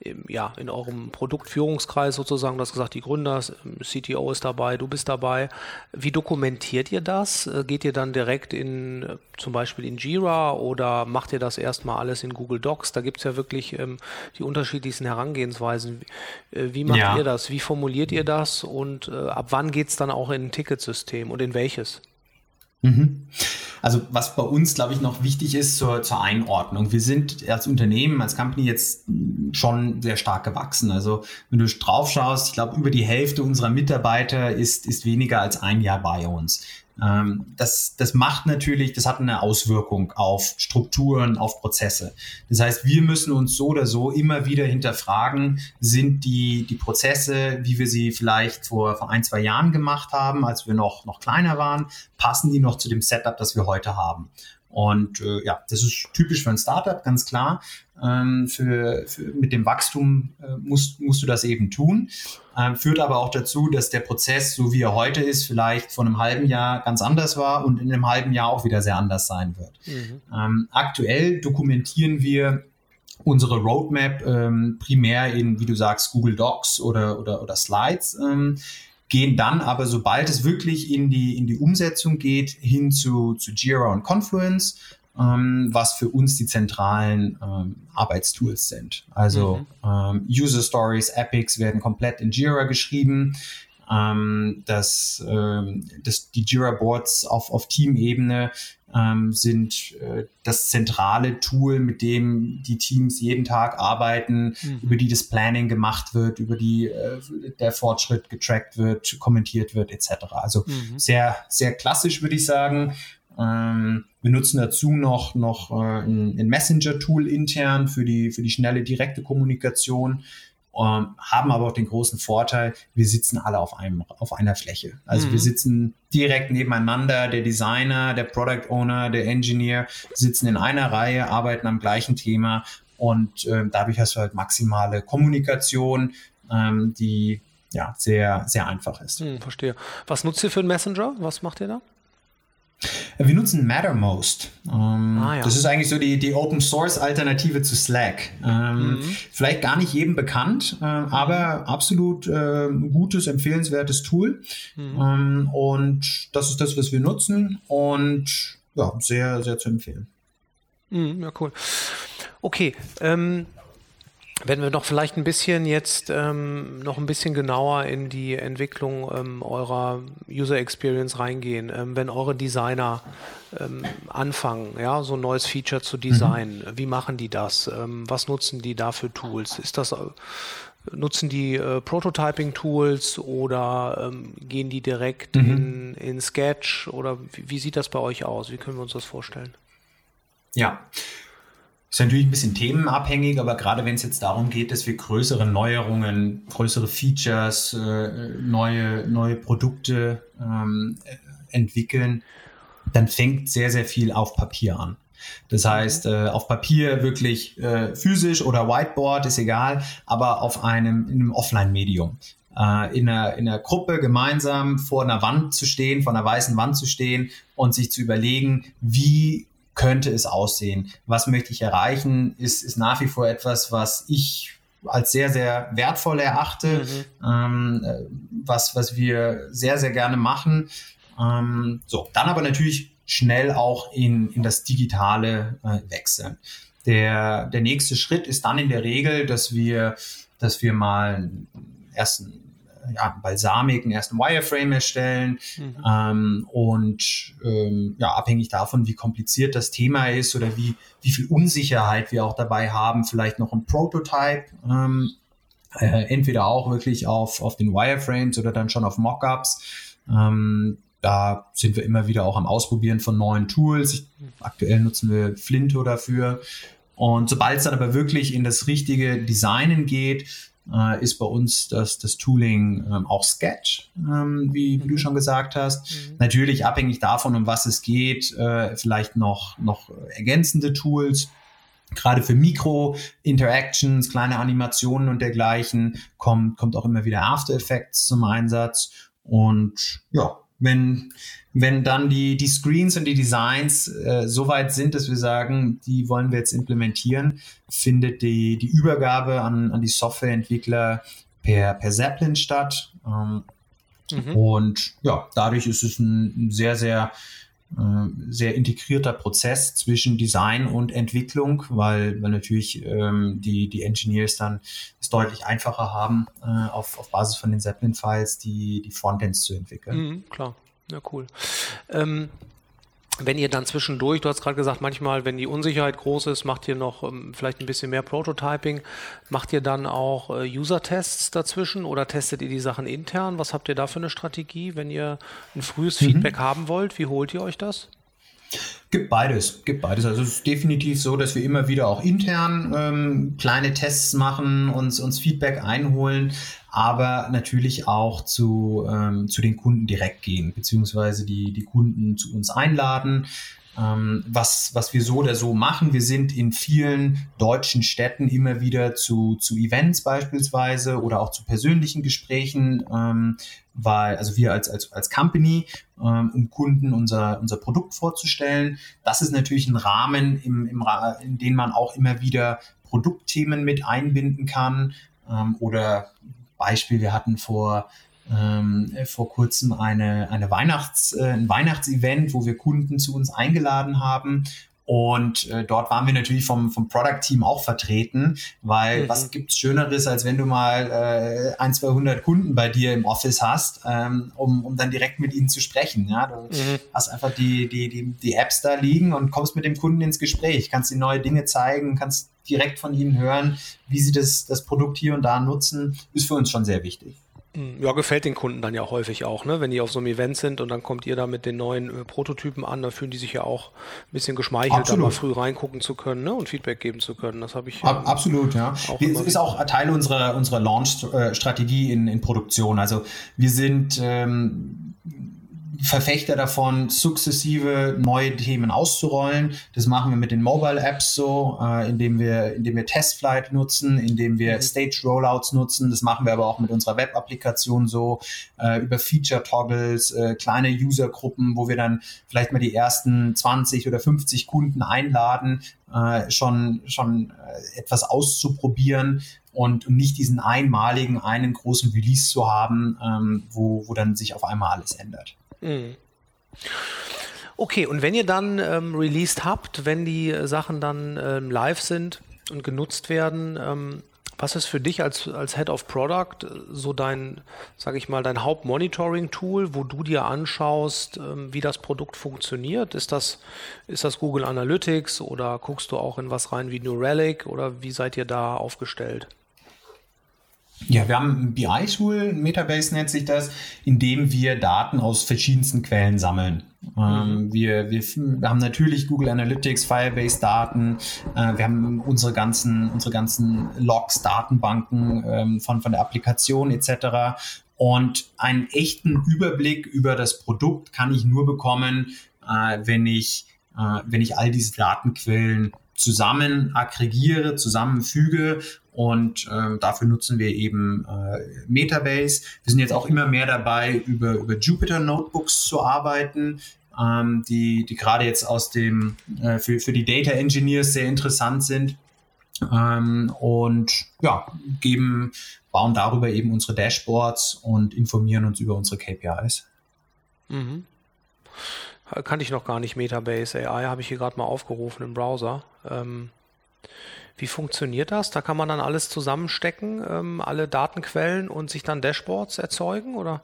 im, ja, in eurem Produktführungskreis sozusagen. Du hast gesagt, die Gründer, CTO ist dabei, du bist dabei. Wie dokumentiert ihr das? Äh, geht ihr dann direkt in äh, zum Beispiel in Jira oder macht ihr das erstmal alles in Google Docs? Da gibt es ja wirklich ähm, die unterschiedlichsten Herangehensweisen. Äh, wie macht ja. ihr das? Wie formuliert ihr das? Und äh, ab wann geht es dann auch in ein Ticketsystem und in welches? Mhm. Also was bei uns, glaube ich, noch wichtig ist zur, zur Einordnung. Wir sind als Unternehmen, als Company jetzt schon sehr stark gewachsen. Also wenn du drauf schaust, ich glaube, über die Hälfte unserer Mitarbeiter ist, ist weniger als ein Jahr bei uns. Ähm, das, das macht natürlich, das hat eine Auswirkung auf Strukturen, auf Prozesse. Das heißt, wir müssen uns so oder so immer wieder hinterfragen, sind die, die Prozesse, wie wir sie vielleicht vor, vor ein, zwei Jahren gemacht haben, als wir noch, noch kleiner waren, passen die noch zu dem Setup, das wir heute haben? Und äh, ja, das ist typisch für ein Startup, ganz klar. Ähm, für, für, mit dem Wachstum äh, musst, musst du das eben tun. Ähm, führt aber auch dazu, dass der Prozess, so wie er heute ist, vielleicht vor einem halben Jahr ganz anders war und in einem halben Jahr auch wieder sehr anders sein wird. Mhm. Ähm, aktuell dokumentieren wir unsere Roadmap ähm, primär in, wie du sagst, Google Docs oder, oder, oder Slides. Gehen dann aber, sobald es wirklich in die, in die Umsetzung geht, hin zu, zu Jira und Confluence, ähm, was für uns die zentralen ähm, Arbeitstools sind. Also mhm. ähm, User Stories, Epics werden komplett in Jira geschrieben. Ähm, das, ähm, das, die Jira-Boards auf, auf Teamebene ähm, sind äh, das zentrale Tool, mit dem die Teams jeden Tag arbeiten, mhm. über die das Planning gemacht wird, über die äh, der Fortschritt getrackt wird, kommentiert wird, etc. Also mhm. sehr, sehr klassisch, würde ich sagen. Ähm, wir nutzen dazu noch, noch äh, ein, ein Messenger-Tool intern für die, für die schnelle, direkte Kommunikation ähm, haben aber auch den großen Vorteil, wir sitzen alle auf einem, auf einer Fläche. Also mhm. wir sitzen direkt nebeneinander, der Designer, der Product Owner, der Engineer sitzen in einer Reihe, arbeiten am gleichen Thema und äh, dadurch hast du halt maximale Kommunikation, ähm, die ja sehr, sehr einfach ist. Hm, verstehe. Was nutzt ihr für einen Messenger? Was macht ihr da? Wir nutzen Mattermost. Ähm, ah, ja. Das ist eigentlich so die, die Open Source Alternative zu Slack. Ähm, mhm. Vielleicht gar nicht jedem bekannt, äh, aber absolut äh, gutes, empfehlenswertes Tool. Mhm. Ähm, und das ist das, was wir nutzen und ja, sehr, sehr zu empfehlen. Mhm, ja, cool. Okay, ähm, wenn wir noch vielleicht ein bisschen jetzt ähm, noch ein bisschen genauer in die Entwicklung ähm, eurer User Experience reingehen, ähm, wenn eure Designer ähm, anfangen, ja, so ein neues Feature zu designen, mhm. wie machen die das? Ähm, was nutzen die da für Tools? Ist das nutzen die äh, Prototyping-Tools oder ähm, gehen die direkt mhm. in, in Sketch oder wie, wie sieht das bei euch aus? Wie können wir uns das vorstellen? Ja, ist natürlich ein bisschen themenabhängig, aber gerade wenn es jetzt darum geht, dass wir größere Neuerungen, größere Features, äh, neue, neue Produkte ähm, entwickeln, dann fängt sehr, sehr viel auf Papier an. Das heißt, äh, auf Papier wirklich äh, physisch oder Whiteboard, ist egal, aber auf einem, in einem Offline-Medium. Äh, in, einer, in einer Gruppe gemeinsam vor einer Wand zu stehen, vor einer weißen Wand zu stehen und sich zu überlegen, wie könnte es aussehen? Was möchte ich erreichen? Ist, ist nach wie vor etwas, was ich als sehr, sehr wertvoll erachte, mhm. ähm, äh, was, was wir sehr, sehr gerne machen. Ähm, so, dann aber natürlich schnell auch in, in das Digitale äh, wechseln. Der, der nächste Schritt ist dann in der Regel, dass wir, dass wir mal erst einen ja, Balsamik einen ersten Wireframe erstellen mhm. ähm, und ähm, ja, abhängig davon, wie kompliziert das Thema ist oder wie, wie viel Unsicherheit wir auch dabei haben, vielleicht noch ein Prototype, ähm, äh, entweder auch wirklich auf, auf den Wireframes oder dann schon auf Mockups. Ähm, da sind wir immer wieder auch am Ausprobieren von neuen Tools. Ich, aktuell nutzen wir Flinto dafür. Und sobald es dann aber wirklich in das richtige Designen geht, äh, ist bei uns das, das Tooling ähm, auch Sketch, ähm, wie, wie, du mhm. schon gesagt hast. Mhm. Natürlich abhängig davon, um was es geht, äh, vielleicht noch, noch ergänzende Tools. Gerade für Mikro-Interactions, kleine Animationen und dergleichen kommt, kommt auch immer wieder After Effects zum Einsatz. Und ja, wenn, wenn dann die, die Screens und die Designs äh, so weit sind, dass wir sagen, die wollen wir jetzt implementieren, findet die, die Übergabe an, an die Softwareentwickler per, per Zeppelin statt. Ähm, mhm. Und ja, dadurch ist es ein, sehr, sehr, äh, sehr integrierter Prozess zwischen Design und Entwicklung, weil, weil natürlich ähm, die, die Engineers dann es deutlich einfacher haben, äh, auf, auf Basis von den Zeppelin-Files die, die Frontends zu entwickeln. Mhm, klar. Ja, cool. Ähm, wenn ihr dann zwischendurch, du hast gerade gesagt, manchmal, wenn die Unsicherheit groß ist, macht ihr noch ähm, vielleicht ein bisschen mehr Prototyping. Macht ihr dann auch äh, User-Tests dazwischen oder testet ihr die Sachen intern? Was habt ihr da für eine Strategie, wenn ihr ein frühes mhm. Feedback haben wollt? Wie holt ihr euch das? Gibt beides, gibt beides. Also es ist definitiv so, dass wir immer wieder auch intern ähm, kleine Tests machen, uns, uns Feedback einholen, aber natürlich auch zu, ähm, zu den Kunden direkt gehen, beziehungsweise die, die Kunden zu uns einladen. Ähm, was, was wir so oder so machen. Wir sind in vielen deutschen Städten immer wieder zu, zu Events beispielsweise oder auch zu persönlichen Gesprächen, ähm, weil, also wir als, als, als Company, ähm, um Kunden unser, unser Produkt vorzustellen. Das ist natürlich ein Rahmen, im, im, in den man auch immer wieder Produktthemen mit einbinden kann. Ähm, oder Beispiel, wir hatten vor ähm, vor kurzem eine, eine Weihnachts, äh, ein Weihnachtsevent, wo wir Kunden zu uns eingeladen haben. Und äh, dort waren wir natürlich vom, vom Product-Team auch vertreten, weil mhm. was gibt's Schöneres, als wenn du mal äh, ein, 200 Kunden bei dir im Office hast, ähm, um, um dann direkt mit ihnen zu sprechen. Ja? Du mhm. hast einfach die, die, die, die Apps da liegen und kommst mit dem Kunden ins Gespräch, kannst ihnen neue Dinge zeigen, kannst direkt von ihnen hören, wie sie das, das Produkt hier und da nutzen, ist für uns schon sehr wichtig. Hm, ja, gefällt den Kunden dann ja häufig auch, ne? Wenn die auf so einem Event sind und dann kommt ihr da mit den neuen äh, Prototypen an, da fühlen die sich ja auch ein bisschen geschmeichelt, Absolut. da mal früh reingucken zu können ne? und Feedback geben zu können. Das habe ich. Ähm, Absolut, ja. Auch das ist auch Teil unserer, unserer Launch-Strategie in, in Produktion. Also wir sind ähm, Verfechter davon, sukzessive neue Themen auszurollen. Das machen wir mit den Mobile Apps so, äh, indem wir, indem wir Testflight nutzen, indem wir mhm. Stage Rollouts nutzen. Das machen wir aber auch mit unserer Web-Applikation so, äh, über Feature Toggles, äh, kleine Usergruppen, wo wir dann vielleicht mal die ersten 20 oder 50 Kunden einladen, äh, schon, schon äh, etwas auszuprobieren und nicht diesen einmaligen, einen großen Release zu haben, ähm, wo, wo dann sich auf einmal alles ändert. Mhm. Okay, und wenn ihr dann ähm, released habt, wenn die Sachen dann ähm, live sind und genutzt werden, ähm, was ist für dich als, als Head of Product so dein, sage ich mal, dein Hauptmonitoring-Tool, wo du dir anschaust, ähm, wie das Produkt funktioniert? Ist das, ist das Google Analytics oder guckst du auch in was rein wie New Relic oder wie seid ihr da aufgestellt? Ja, wir haben ein BI-Tool, Metabase nennt sich das, in dem wir Daten aus verschiedensten Quellen sammeln. Ähm, mhm. wir, wir, wir, haben natürlich Google Analytics, Firebase-Daten, äh, wir haben unsere ganzen, unsere ganzen Logs, Datenbanken ähm, von, von der Applikation etc. Und einen echten Überblick über das Produkt kann ich nur bekommen, äh, wenn ich, äh, wenn ich all diese Datenquellen zusammen aggregiere, zusammenfüge und äh, dafür nutzen wir eben äh, Metabase. Wir sind jetzt auch immer mehr dabei, über, über Jupyter Notebooks zu arbeiten, ähm, die, die gerade jetzt aus dem, äh, für, für die Data Engineers sehr interessant sind. Ähm, und ja, geben, bauen darüber eben unsere Dashboards und informieren uns über unsere KPIs. Mhm. Kannte ich noch gar nicht Metabase AI, habe ich hier gerade mal aufgerufen im Browser. Ähm, wie funktioniert das? Da kann man dann alles zusammenstecken, ähm, alle Datenquellen und sich dann Dashboards erzeugen, oder?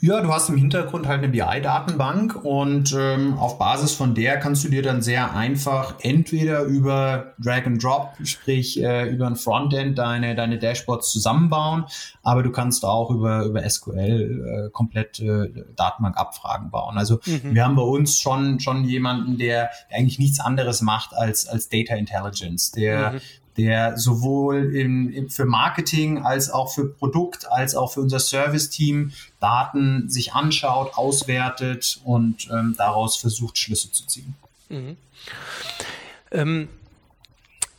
Ja, du hast im Hintergrund halt eine BI-Datenbank und ähm, auf Basis von der kannst du dir dann sehr einfach entweder über Drag and Drop, sprich äh, über ein Frontend deine, deine Dashboards zusammenbauen, aber du kannst auch über, über SQL äh, komplett äh, Datenbankabfragen bauen. Also mhm. wir haben bei uns schon, schon jemanden, der eigentlich nichts anderes macht als, als Data Intelligence, der mhm der sowohl im, im, für Marketing als auch für Produkt als auch für unser Service-Team Daten sich anschaut, auswertet und ähm, daraus versucht, Schlüsse zu ziehen. Mhm. Ähm,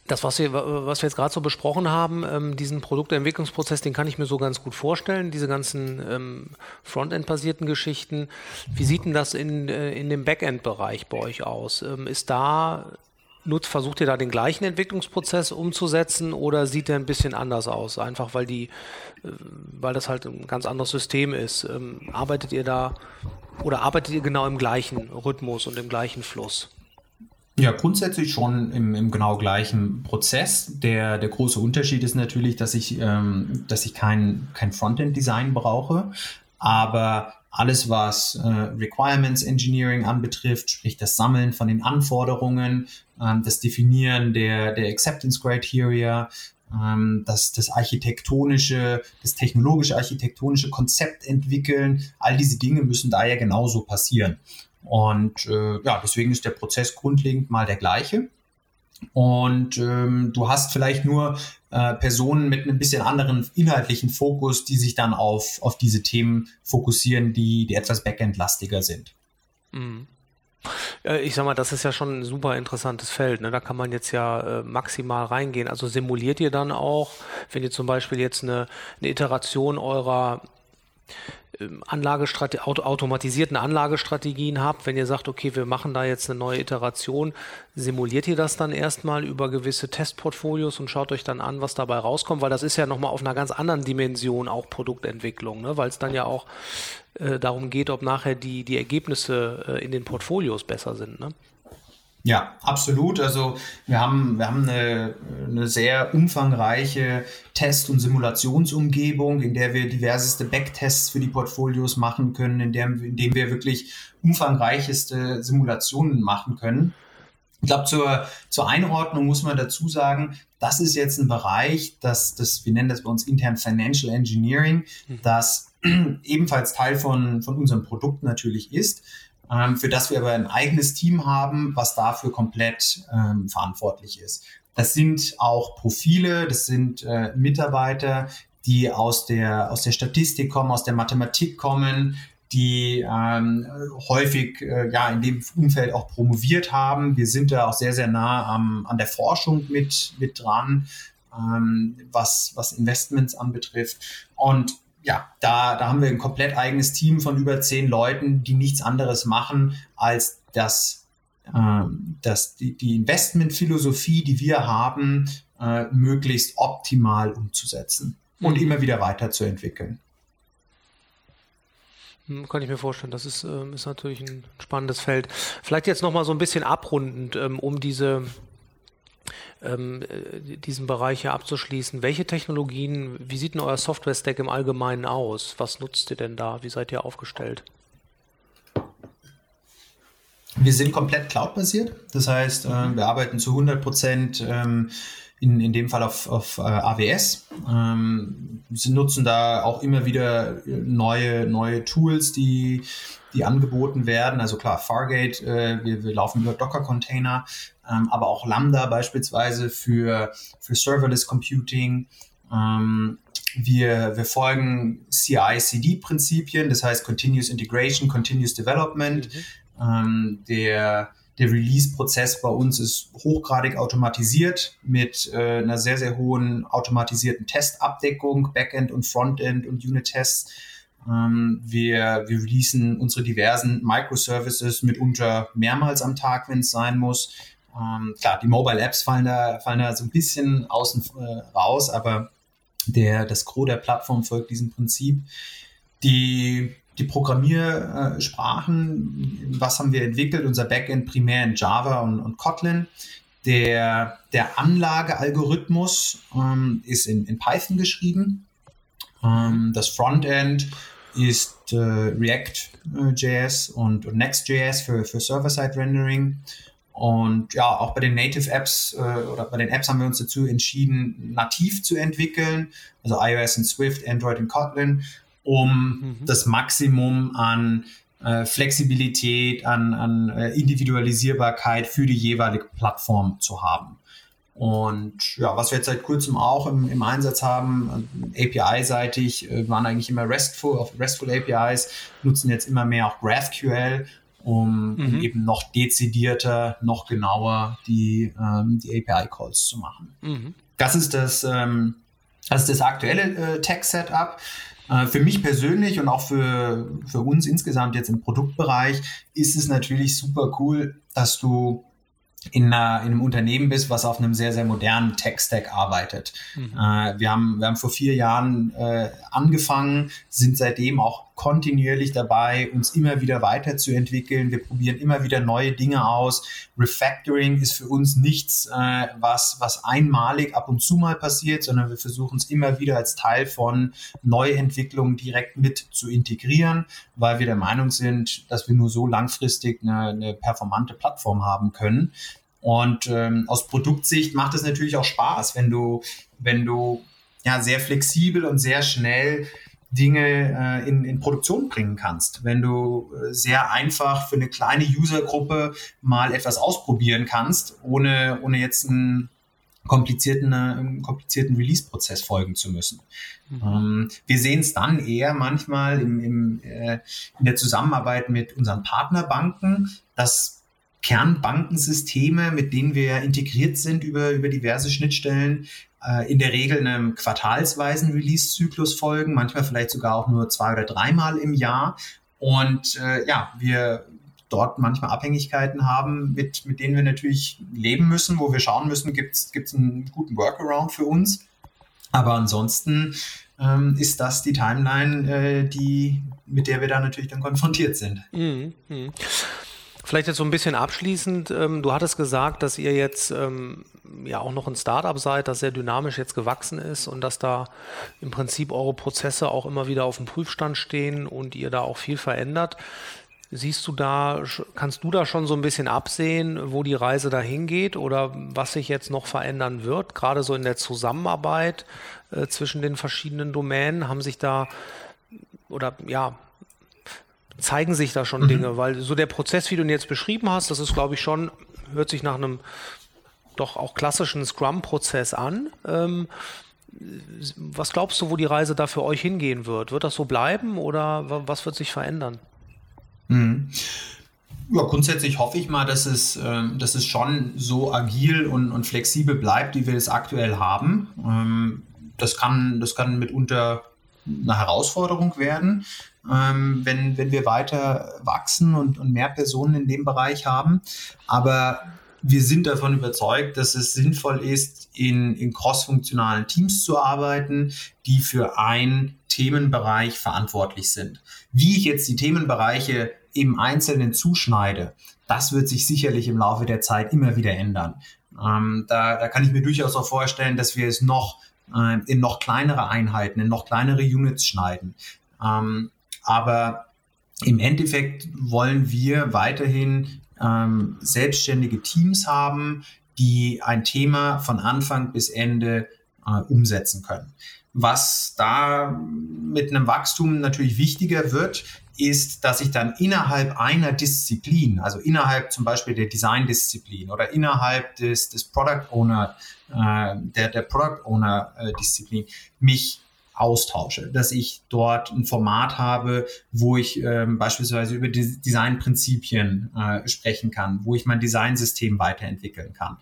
das, was wir, was wir jetzt gerade so besprochen haben, ähm, diesen Produktentwicklungsprozess, den kann ich mir so ganz gut vorstellen, diese ganzen ähm, Frontend-basierten Geschichten. Wie sieht denn das in, äh, in dem Backend-Bereich bei euch aus? Ähm, ist da nutzt, versucht ihr da den gleichen Entwicklungsprozess umzusetzen oder sieht der ein bisschen anders aus? Einfach weil die, äh, weil das halt ein ganz anderes System ist. Ähm, arbeitet ihr da oder arbeitet ihr genau im gleichen Rhythmus und im gleichen Fluss? Ja, grundsätzlich schon im, im genau gleichen Prozess. Der, der große Unterschied ist natürlich, dass ich, ähm, dass ich kein, kein Frontend-Design brauche, aber alles, was äh, Requirements Engineering anbetrifft, sprich das Sammeln von den Anforderungen, ähm, das Definieren der, der Acceptance Criteria, ähm, das, das architektonische, das technologische architektonische Konzept entwickeln, all diese Dinge müssen da ja genauso passieren. Und äh, ja, deswegen ist der Prozess grundlegend mal der gleiche. Und ähm, du hast vielleicht nur äh, Personen mit einem bisschen anderen inhaltlichen Fokus, die sich dann auf, auf diese Themen fokussieren, die, die etwas backendlastiger sind. Mhm. Ich sag mal, das ist ja schon ein super interessantes Feld. Ne? Da kann man jetzt ja äh, maximal reingehen. Also simuliert ihr dann auch, wenn ihr zum Beispiel jetzt eine, eine Iteration eurer Anlagestrate auto automatisierten Anlagestrategien habt, wenn ihr sagt, okay, wir machen da jetzt eine neue Iteration, simuliert ihr das dann erstmal über gewisse Testportfolios und schaut euch dann an, was dabei rauskommt, weil das ist ja nochmal auf einer ganz anderen Dimension auch Produktentwicklung, ne? weil es dann ja auch äh, darum geht, ob nachher die, die Ergebnisse äh, in den Portfolios besser sind. Ne? Ja, absolut. Also wir haben, wir haben eine, eine sehr umfangreiche Test- und Simulationsumgebung, in der wir diverseste Backtests für die Portfolios machen können, in, der, in dem wir wirklich umfangreicheste Simulationen machen können. Ich glaube, zur, zur Einordnung muss man dazu sagen, das ist jetzt ein Bereich, das, das, wir nennen das bei uns intern Financial Engineering, mhm. das ebenfalls Teil von, von unserem Produkt natürlich ist ähm, für das wir aber ein eigenes Team haben, was dafür komplett ähm, verantwortlich ist. Das sind auch Profile, das sind äh, Mitarbeiter, die aus der, aus der Statistik kommen, aus der Mathematik kommen, die ähm, häufig äh, ja in dem Umfeld auch promoviert haben. Wir sind da auch sehr, sehr nah am, an der Forschung mit, mit dran, ähm, was, was Investments anbetrifft. Und ja, da, da haben wir ein komplett eigenes Team von über zehn Leuten, die nichts anderes machen, als das, äh, das, die, die Investmentphilosophie, die wir haben, äh, möglichst optimal umzusetzen und mhm. immer wieder weiterzuentwickeln. Hm, kann ich mir vorstellen, das ist, ähm, ist natürlich ein spannendes Feld. Vielleicht jetzt nochmal so ein bisschen abrundend, ähm, um diese, ähm, äh, diesen Bereich hier abzuschließen. Welche Technologien, wie sieht denn euer Software-Stack im Allgemeinen aus? Was nutzt ihr denn da? Wie seid ihr aufgestellt? Wir sind komplett cloud-basiert. Das heißt, äh, wir arbeiten zu 100 Prozent ähm, in, in dem Fall auf, auf äh, AWS. Ähm, sie nutzen da auch immer wieder neue, neue Tools, die, die angeboten werden. Also klar, Fargate, äh, wir, wir laufen über Docker-Container, ähm, aber auch Lambda beispielsweise für, für Serverless Computing. Ähm, wir, wir folgen CI-CD-Prinzipien, das heißt Continuous Integration, Continuous Development. Mhm. Ähm, der der Release-Prozess bei uns ist hochgradig automatisiert mit äh, einer sehr, sehr hohen automatisierten Testabdeckung, Backend und Frontend und Unit-Tests. Ähm, wir, wir releasen unsere diversen Microservices mitunter mehrmals am Tag, wenn es sein muss. Ähm, klar, die Mobile Apps fallen da, fallen da so ein bisschen außen äh, raus, aber der, das Gros der Plattform folgt diesem Prinzip. Die, die Programmiersprachen, was haben wir entwickelt? Unser Backend primär in Java und, und Kotlin. Der, der Anlagealgorithmus ähm, ist in, in Python geschrieben. Ähm, das Frontend ist äh, React.js und, und Next.js für, für Server-Side-Rendering. Und ja, auch bei den Native Apps äh, oder bei den Apps haben wir uns dazu entschieden, nativ zu entwickeln, also iOS in Swift, Android in Kotlin, um mhm. das Maximum an äh, Flexibilität, an, an äh, Individualisierbarkeit für die jeweilige Plattform zu haben. Und ja, was wir jetzt seit kurzem auch im, im Einsatz haben, API-seitig, äh, waren eigentlich immer RESTful, auf RESTful APIs, nutzen jetzt immer mehr auch GraphQL, um, mhm. um eben noch dezidierter, noch genauer die, ähm, die API-Calls zu machen. Mhm. Das ist das, ähm, das ist das aktuelle äh, Tech-Setup. Äh, für mich persönlich und auch für, für uns insgesamt jetzt im Produktbereich ist es natürlich super cool, dass du in, einer, in einem Unternehmen bist, was auf einem sehr, sehr modernen Tech-Stack arbeitet. Mhm. Äh, wir, haben, wir haben vor vier Jahren äh, angefangen, sind seitdem auch kontinuierlich dabei, uns immer wieder weiterzuentwickeln. Wir probieren immer wieder neue Dinge aus. Refactoring ist für uns nichts, äh, was, was einmalig ab und zu mal passiert, sondern wir versuchen es immer wieder als Teil von Neuentwicklungen direkt mit zu integrieren, weil wir der Meinung sind, dass wir nur so langfristig eine, eine performante Plattform haben können. Und ähm, aus Produktsicht macht es natürlich auch Spaß, wenn du, wenn du ja sehr flexibel und sehr schnell Dinge äh, in, in Produktion bringen kannst. Wenn du äh, sehr einfach für eine kleine Usergruppe mal etwas ausprobieren kannst, ohne, ohne jetzt einen komplizierten, äh, komplizierten Release-Prozess folgen zu müssen. Mhm. Ähm, wir sehen es dann eher manchmal im, im, äh, in der Zusammenarbeit mit unseren Partnerbanken, dass Kernbankensysteme, mit denen wir integriert sind über, über diverse Schnittstellen, äh, in der Regel einem quartalsweisen Release-Zyklus folgen, manchmal vielleicht sogar auch nur zwei oder dreimal im Jahr. Und äh, ja, wir dort manchmal Abhängigkeiten haben, mit, mit denen wir natürlich leben müssen, wo wir schauen müssen, gibt es einen guten Workaround für uns. Aber ansonsten ähm, ist das die Timeline, äh, die, mit der wir da natürlich dann konfrontiert sind. Mhm. Vielleicht jetzt so ein bisschen abschließend. Ähm, du hattest gesagt, dass ihr jetzt ähm, ja auch noch ein Startup seid, das sehr dynamisch jetzt gewachsen ist und dass da im Prinzip eure Prozesse auch immer wieder auf dem Prüfstand stehen und ihr da auch viel verändert. Siehst du da, kannst du da schon so ein bisschen absehen, wo die Reise dahin geht oder was sich jetzt noch verändern wird, gerade so in der Zusammenarbeit äh, zwischen den verschiedenen Domänen? Haben sich da oder ja, zeigen sich da schon mhm. Dinge? Weil so der Prozess, wie du ihn jetzt beschrieben hast, das ist, glaube ich, schon, hört sich nach einem doch auch klassischen Scrum-Prozess an. Ähm, was glaubst du, wo die Reise da für euch hingehen wird? Wird das so bleiben oder was wird sich verändern? Mhm. Ja, grundsätzlich hoffe ich mal, dass es, ähm, dass es schon so agil und, und flexibel bleibt, wie wir es aktuell haben. Ähm, das, kann, das kann mitunter eine Herausforderung werden, ähm, wenn, wenn wir weiter wachsen und, und mehr Personen in dem Bereich haben. Aber wir sind davon überzeugt, dass es sinnvoll ist, in, in crossfunktionalen Teams zu arbeiten, die für einen Themenbereich verantwortlich sind. Wie ich jetzt die Themenbereiche im Einzelnen zuschneide, das wird sich sicherlich im Laufe der Zeit immer wieder ändern. Ähm, da, da kann ich mir durchaus auch vorstellen, dass wir es noch äh, in noch kleinere Einheiten, in noch kleinere Units schneiden. Ähm, aber im Endeffekt wollen wir weiterhin ähm, selbstständige Teams haben, die ein Thema von Anfang bis Ende äh, umsetzen können. Was da mit einem Wachstum natürlich wichtiger wird, ist, dass ich dann innerhalb einer Disziplin, also innerhalb zum Beispiel der Design-Disziplin oder innerhalb des, des Product Owner, äh, der, der Product Owner äh, mich austausche, dass ich dort ein Format habe, wo ich ähm, beispielsweise über die Designprinzipien äh, sprechen kann, wo ich mein Designsystem weiterentwickeln kann.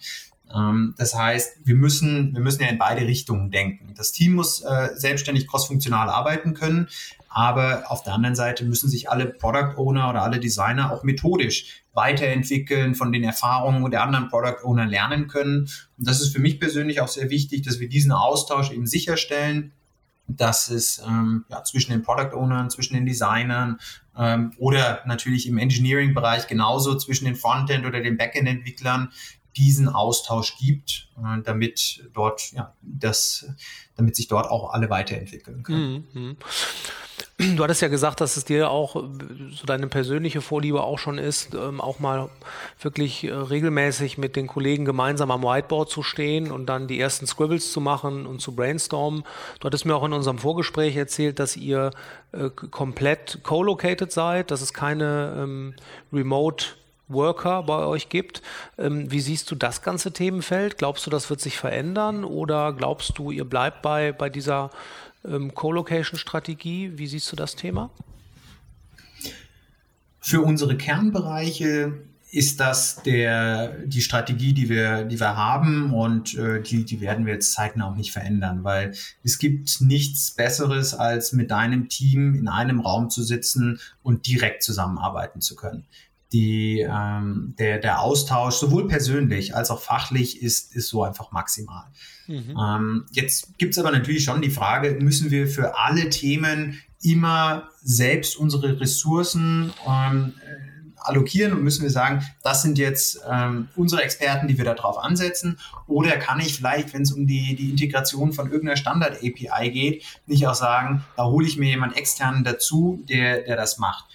Ähm, das heißt, wir müssen, wir müssen ja in beide Richtungen denken. Das Team muss äh, selbstständig crossfunktional arbeiten können, aber auf der anderen Seite müssen sich alle Product Owner oder alle Designer auch methodisch weiterentwickeln, von den Erfahrungen der anderen Product Owner lernen können. Und das ist für mich persönlich auch sehr wichtig, dass wir diesen Austausch eben sicherstellen, dass es ähm, ja, zwischen den Product Ownern, zwischen den Designern ähm, oder natürlich im Engineering-Bereich genauso zwischen den Frontend- oder den Backend-Entwicklern diesen Austausch gibt, äh, damit dort, ja, das, damit sich dort auch alle weiterentwickeln können. Mhm. Du hattest ja gesagt, dass es dir auch so deine persönliche Vorliebe auch schon ist, ähm, auch mal wirklich äh, regelmäßig mit den Kollegen gemeinsam am Whiteboard zu stehen und dann die ersten Scribbles zu machen und zu brainstormen. Du hattest mir auch in unserem Vorgespräch erzählt, dass ihr äh, komplett co-located seid, dass es keine ähm, Remote Worker bei euch gibt. Ähm, wie siehst du das ganze Themenfeld? Glaubst du, das wird sich verändern oder glaubst du, ihr bleibt bei, bei dieser ähm, Co-Location-Strategie? Wie siehst du das Thema? Für unsere Kernbereiche ist das der, die Strategie, die wir, die wir haben und äh, die, die werden wir jetzt zeitnah auch nicht verändern, weil es gibt nichts Besseres, als mit deinem Team in einem Raum zu sitzen und direkt zusammenarbeiten zu können die, ähm, der, der Austausch, sowohl persönlich als auch fachlich, ist, ist so einfach maximal. Mhm. Ähm, jetzt gibt's aber natürlich schon die Frage, müssen wir für alle Themen immer selbst unsere Ressourcen ähm, äh, allokieren und müssen wir sagen, das sind jetzt ähm, unsere Experten, die wir darauf ansetzen? Oder kann ich vielleicht, wenn es um die, die Integration von irgendeiner Standard-API geht, nicht auch sagen, da hole ich mir jemand externen dazu, der, der das macht?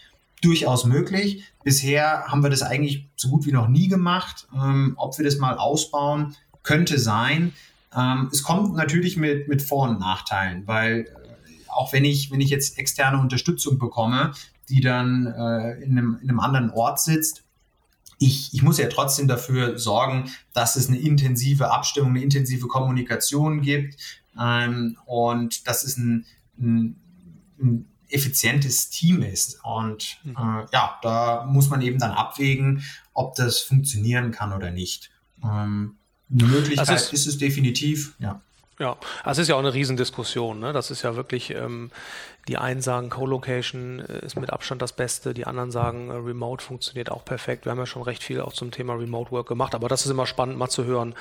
Durchaus möglich. Bisher haben wir das eigentlich so gut wie noch nie gemacht. Ähm, ob wir das mal ausbauen, könnte sein. Ähm, es kommt natürlich mit, mit Vor- und Nachteilen, weil äh, auch wenn ich, wenn ich jetzt externe Unterstützung bekomme, die dann äh, in, einem, in einem anderen Ort sitzt, ich, ich muss ja trotzdem dafür sorgen, dass es eine intensive Abstimmung, eine intensive Kommunikation gibt ähm, und dass es ein, ein, ein effizientes Team ist. Und mhm. äh, ja, da muss man eben dann abwägen, ob das funktionieren kann oder nicht. Ähm, eine Möglichkeit also ist, ist es definitiv, ja. Ja, also es ist ja auch eine Riesendiskussion. Ne? Das ist ja wirklich, ähm, die einen sagen, Co-Location äh, ist mit Abstand das Beste, die anderen sagen, äh, Remote funktioniert auch perfekt. Wir haben ja schon recht viel auch zum Thema Remote Work gemacht, aber das ist immer spannend mal zu hören.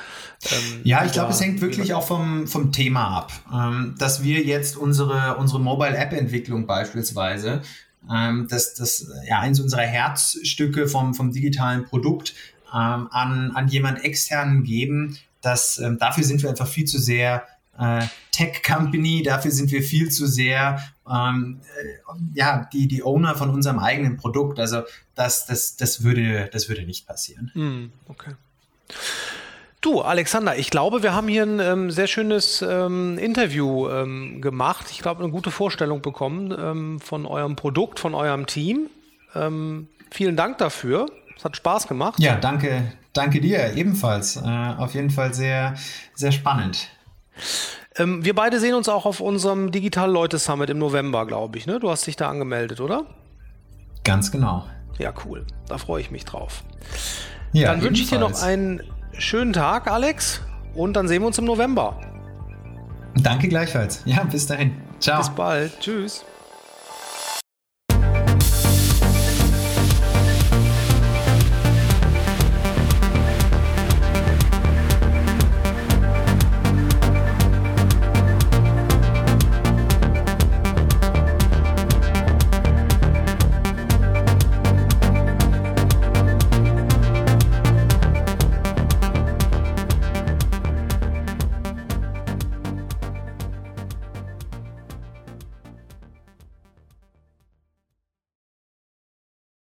Ähm, ja, ich glaube, es hängt wirklich auch vom, vom Thema ab. Ähm, dass wir jetzt unsere, unsere Mobile-App-Entwicklung beispielsweise, ähm, dass das ja eins unserer Herzstücke vom, vom digitalen Produkt ähm, an, an jemand externen geben, dass ähm, dafür sind wir einfach viel zu sehr äh, Tech-Company, dafür sind wir viel zu sehr ähm, äh, ja, die, die Owner von unserem eigenen Produkt. Also das, das, das, würde, das würde nicht passieren. Mm, okay. Du, Alexander, ich glaube, wir haben hier ein ähm, sehr schönes ähm, Interview ähm, gemacht. Ich glaube, eine gute Vorstellung bekommen ähm, von eurem Produkt, von eurem Team. Ähm, vielen Dank dafür. Es hat Spaß gemacht. Ja, danke, danke dir ebenfalls. Äh, auf jeden Fall sehr, sehr spannend. Ähm, wir beide sehen uns auch auf unserem Digital Leute Summit im November, glaube ich. Ne? Du hast dich da angemeldet, oder? Ganz genau. Ja, cool. Da freue ich mich drauf. Ja, dann wünsche ich dir noch einen schönen Tag, Alex. Und dann sehen wir uns im November. Danke gleichfalls. Ja, bis dahin. Ciao. Bis bald. Tschüss.